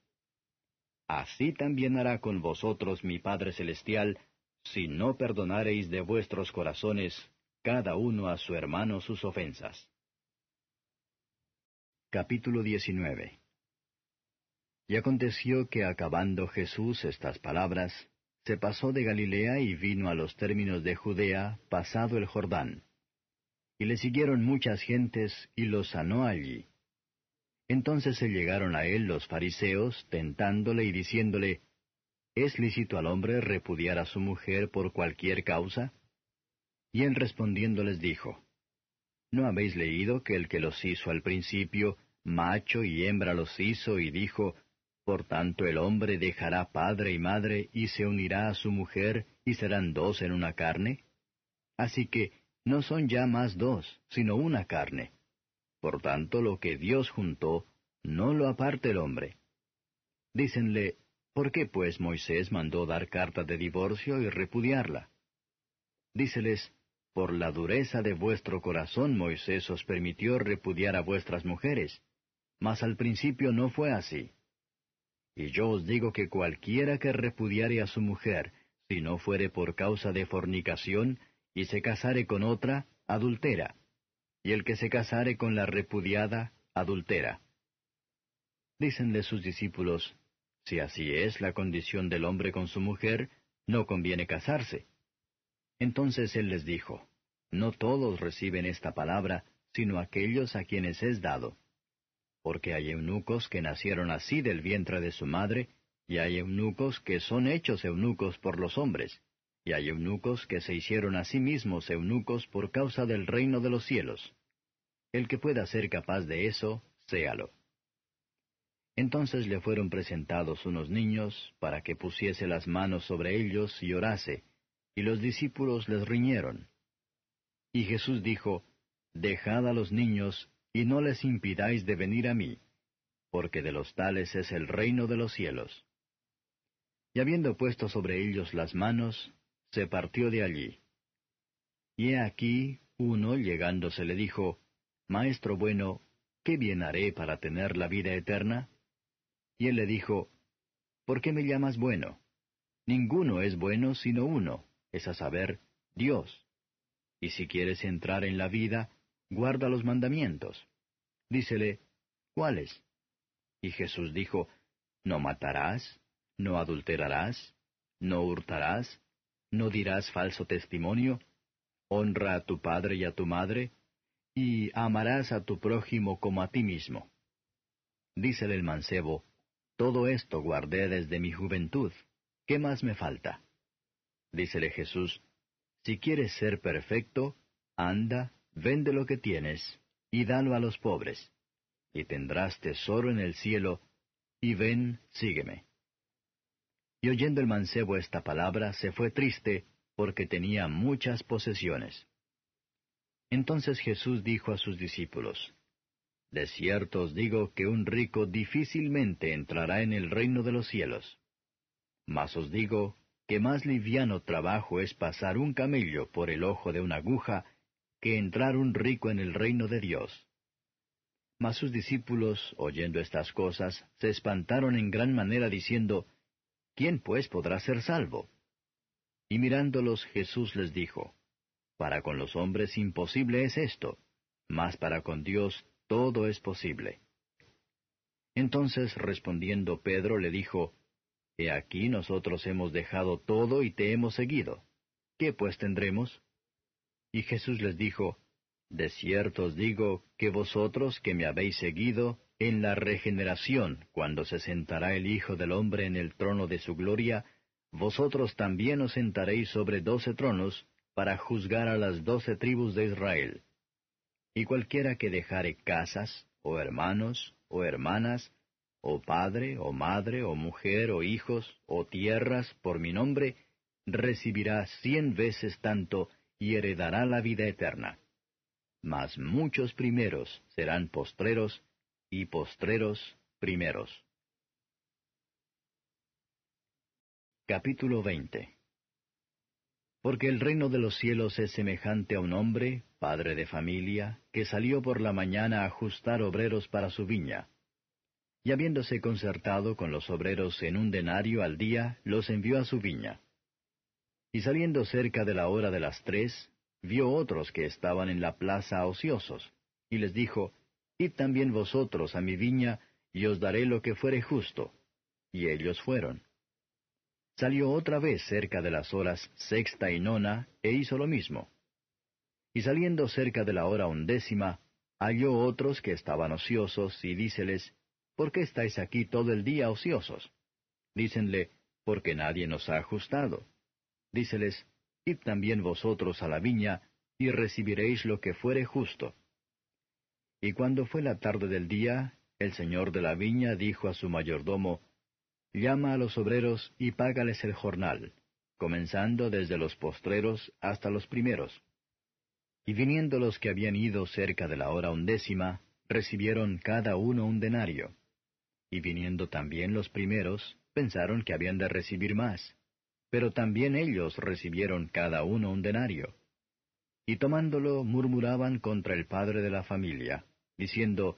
Así también hará con vosotros mi Padre Celestial, si no perdonareis de vuestros corazones cada uno a su hermano sus ofensas. Capítulo 19 Y aconteció que acabando Jesús estas palabras, se pasó de Galilea y vino a los términos de Judea, pasado el Jordán y le siguieron muchas gentes, y los sanó allí. Entonces se llegaron a él los fariseos, tentándole y diciéndole, ¿Es lícito al hombre repudiar a su mujer por cualquier causa? Y él respondiendo les dijo, ¿No habéis leído que el que los hizo al principio, macho y hembra los hizo y dijo, Por tanto el hombre dejará padre y madre y se unirá a su mujer y serán dos en una carne? Así que, no son ya más dos, sino una carne. Por tanto, lo que Dios juntó, no lo aparte el hombre. Dícenle, ¿por qué pues Moisés mandó dar carta de divorcio y repudiarla? Díceles, por la dureza de vuestro corazón Moisés os permitió repudiar a vuestras mujeres, mas al principio no fue así. Y yo os digo que cualquiera que repudiare a su mujer, si no fuere por causa de fornicación, y se casare con otra, adultera, y el que se casare con la repudiada, adultera. Dícenle sus discípulos, si así es la condición del hombre con su mujer, no conviene casarse. Entonces él les dijo, No todos reciben esta palabra, sino aquellos a quienes es dado. Porque hay eunucos que nacieron así del vientre de su madre, y hay eunucos que son hechos eunucos por los hombres y hay eunucos que se hicieron a sí mismos eunucos por causa del reino de los cielos. El que pueda ser capaz de eso, séalo. Entonces le fueron presentados unos niños, para que pusiese las manos sobre ellos y orase, y los discípulos les riñeron. Y Jesús dijo, Dejad a los niños, y no les impidáis de venir a mí, porque de los tales es el reino de los cielos. Y habiendo puesto sobre ellos las manos, se partió de allí. Y he aquí, uno llegándose le dijo, Maestro bueno, ¿qué bien haré para tener la vida eterna? Y él le dijo, ¿Por qué me llamas bueno? Ninguno es bueno sino uno, es a saber, Dios. Y si quieres entrar en la vida, guarda los mandamientos. Dícele, ¿cuáles? Y Jesús dijo, No matarás, no adulterarás, no hurtarás, no dirás falso testimonio, honra a tu padre y a tu madre, y amarás a tu prójimo como a ti mismo. Dícele el mancebo, todo esto guardé desde mi juventud, ¿qué más me falta? Dícele Jesús, si quieres ser perfecto, anda, vende lo que tienes, y dalo a los pobres, y tendrás tesoro en el cielo, y ven, sígueme. Y oyendo el mancebo esta palabra, se fue triste, porque tenía muchas posesiones. Entonces Jesús dijo a sus discípulos, De cierto os digo que un rico difícilmente entrará en el reino de los cielos. Mas os digo que más liviano trabajo es pasar un camello por el ojo de una aguja que entrar un rico en el reino de Dios. Mas sus discípulos, oyendo estas cosas, se espantaron en gran manera diciendo, ¿Quién pues podrá ser salvo? Y mirándolos Jesús les dijo, Para con los hombres imposible es esto, mas para con Dios todo es posible. Entonces respondiendo Pedro le dijo, He aquí nosotros hemos dejado todo y te hemos seguido. ¿Qué pues tendremos? Y Jesús les dijo, De cierto os digo que vosotros que me habéis seguido, en la regeneración, cuando se sentará el Hijo del Hombre en el trono de su gloria, vosotros también os sentaréis sobre doce tronos, para juzgar a las doce tribus de Israel. Y cualquiera que dejare casas, o hermanos, o hermanas, o padre, o madre, o mujer, o hijos, o tierras, por mi nombre, recibirá cien veces tanto y heredará la vida eterna. Mas muchos primeros serán postreros, y postreros primeros. Capítulo 20 Porque el reino de los cielos es semejante a un hombre, padre de familia, que salió por la mañana a ajustar obreros para su viña y habiéndose concertado con los obreros en un denario al día, los envió a su viña. Y saliendo cerca de la hora de las tres, vio otros que estaban en la plaza ociosos, y les dijo, Id también vosotros a mi viña, y os daré lo que fuere justo. Y ellos fueron. Salió otra vez cerca de las horas sexta y nona, e hizo lo mismo. Y saliendo cerca de la hora undécima, halló otros que estaban ociosos, y díceles, ¿por qué estáis aquí todo el día ociosos? Dícenle, porque nadie nos ha ajustado. Díceles, id también vosotros a la viña, y recibiréis lo que fuere justo. Y cuando fue la tarde del día, el señor de la viña dijo a su mayordomo, Llama a los obreros y págales el jornal, comenzando desde los postreros hasta los primeros. Y viniendo los que habían ido cerca de la hora undécima, recibieron cada uno un denario. Y viniendo también los primeros, pensaron que habían de recibir más. Pero también ellos recibieron cada uno un denario. Y tomándolo murmuraban contra el padre de la familia, diciendo,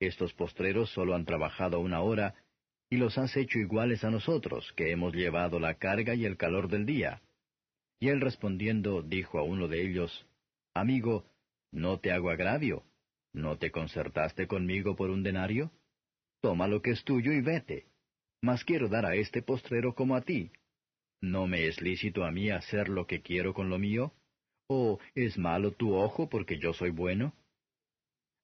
Estos postreros solo han trabajado una hora, y los has hecho iguales a nosotros, que hemos llevado la carga y el calor del día. Y él respondiendo dijo a uno de ellos, Amigo, no te hago agravio, ¿no te concertaste conmigo por un denario? Toma lo que es tuyo y vete. Mas quiero dar a este postrero como a ti. ¿No me es lícito a mí hacer lo que quiero con lo mío? ¿O es malo tu ojo porque yo soy bueno?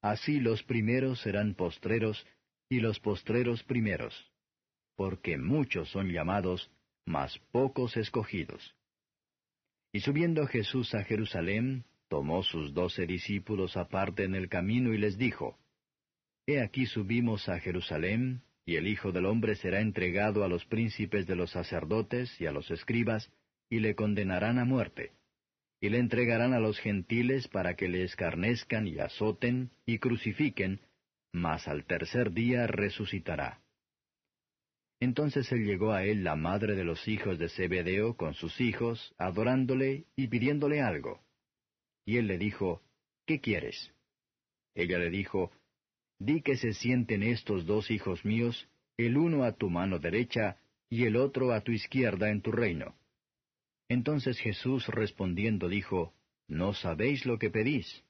Así los primeros serán postreros, y los postreros primeros. Porque muchos son llamados, mas pocos escogidos. Y subiendo Jesús a Jerusalén, tomó sus doce discípulos aparte en el camino y les dijo, He aquí subimos a Jerusalén, y el Hijo del Hombre será entregado a los príncipes de los sacerdotes y a los escribas, y le condenarán a muerte, y le entregarán a los gentiles para que le escarnezcan y azoten y crucifiquen, mas al tercer día resucitará. Entonces él llegó a él la madre de los hijos de Zebedeo con sus hijos, adorándole y pidiéndole algo. Y él le dijo, ¿Qué quieres? Ella le dijo, Di que se sienten estos dos hijos míos, el uno a tu mano derecha y el otro a tu izquierda en tu reino. Entonces Jesús respondiendo dijo, No sabéis lo que pedís.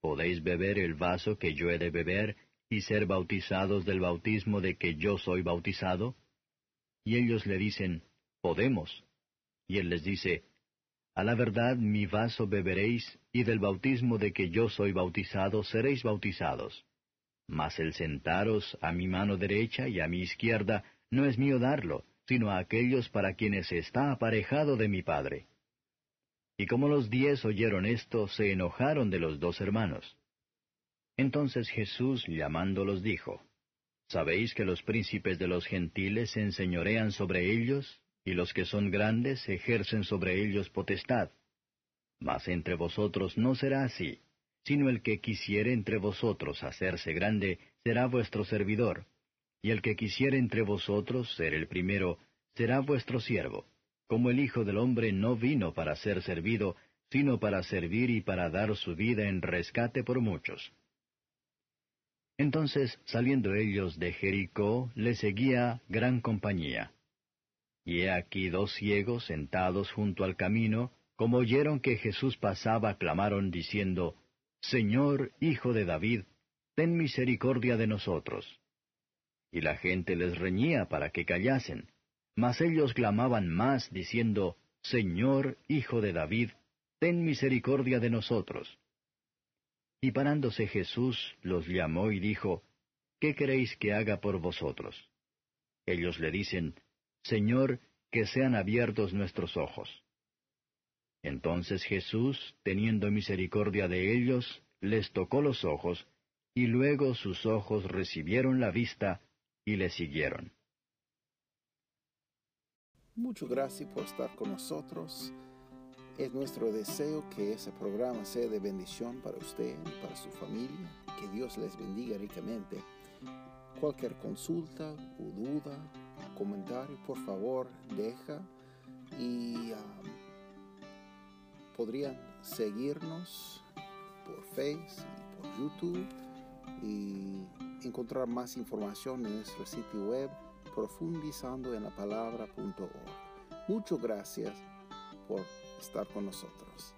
¿Podéis beber el vaso que yo he de beber y ser bautizados del bautismo de que yo soy bautizado? Y ellos le dicen, Podemos. Y él les dice, A la verdad mi vaso beberéis, y del bautismo de que yo soy bautizado seréis bautizados mas el sentaros a mi mano derecha y a mi izquierda no es mío darlo, sino a aquellos para quienes está aparejado de mi Padre. Y como los diez oyeron esto, se enojaron de los dos hermanos. Entonces Jesús llamándolos dijo, ¿Sabéis que los príncipes de los gentiles se enseñorean sobre ellos, y los que son grandes ejercen sobre ellos potestad? Mas entre vosotros no será así sino el que quisiere entre vosotros hacerse grande, será vuestro servidor, y el que quisiere entre vosotros ser el primero, será vuestro siervo, como el Hijo del Hombre no vino para ser servido, sino para servir y para dar su vida en rescate por muchos. Entonces, saliendo ellos de Jericó, le seguía gran compañía. Y he aquí dos ciegos sentados junto al camino, como oyeron que Jesús pasaba, clamaron diciendo, Señor, Hijo de David, ten misericordia de nosotros. Y la gente les reñía para que callasen, mas ellos clamaban más, diciendo, Señor, Hijo de David, ten misericordia de nosotros. Y parándose Jesús los llamó y dijo, ¿Qué queréis que haga por vosotros? Ellos le dicen, Señor, que sean abiertos nuestros ojos. Entonces Jesús, teniendo misericordia de ellos, les tocó los ojos, y luego sus ojos recibieron la vista y le siguieron. Muchas gracias por estar con nosotros. Es nuestro deseo que ese programa sea de bendición para usted y para su familia. Que Dios les bendiga ricamente. Cualquier consulta o duda, comentario, por favor, deja y um, podrían seguirnos por Facebook por YouTube y encontrar más información en nuestro sitio web profundizando en la. Muchas gracias por estar con nosotros.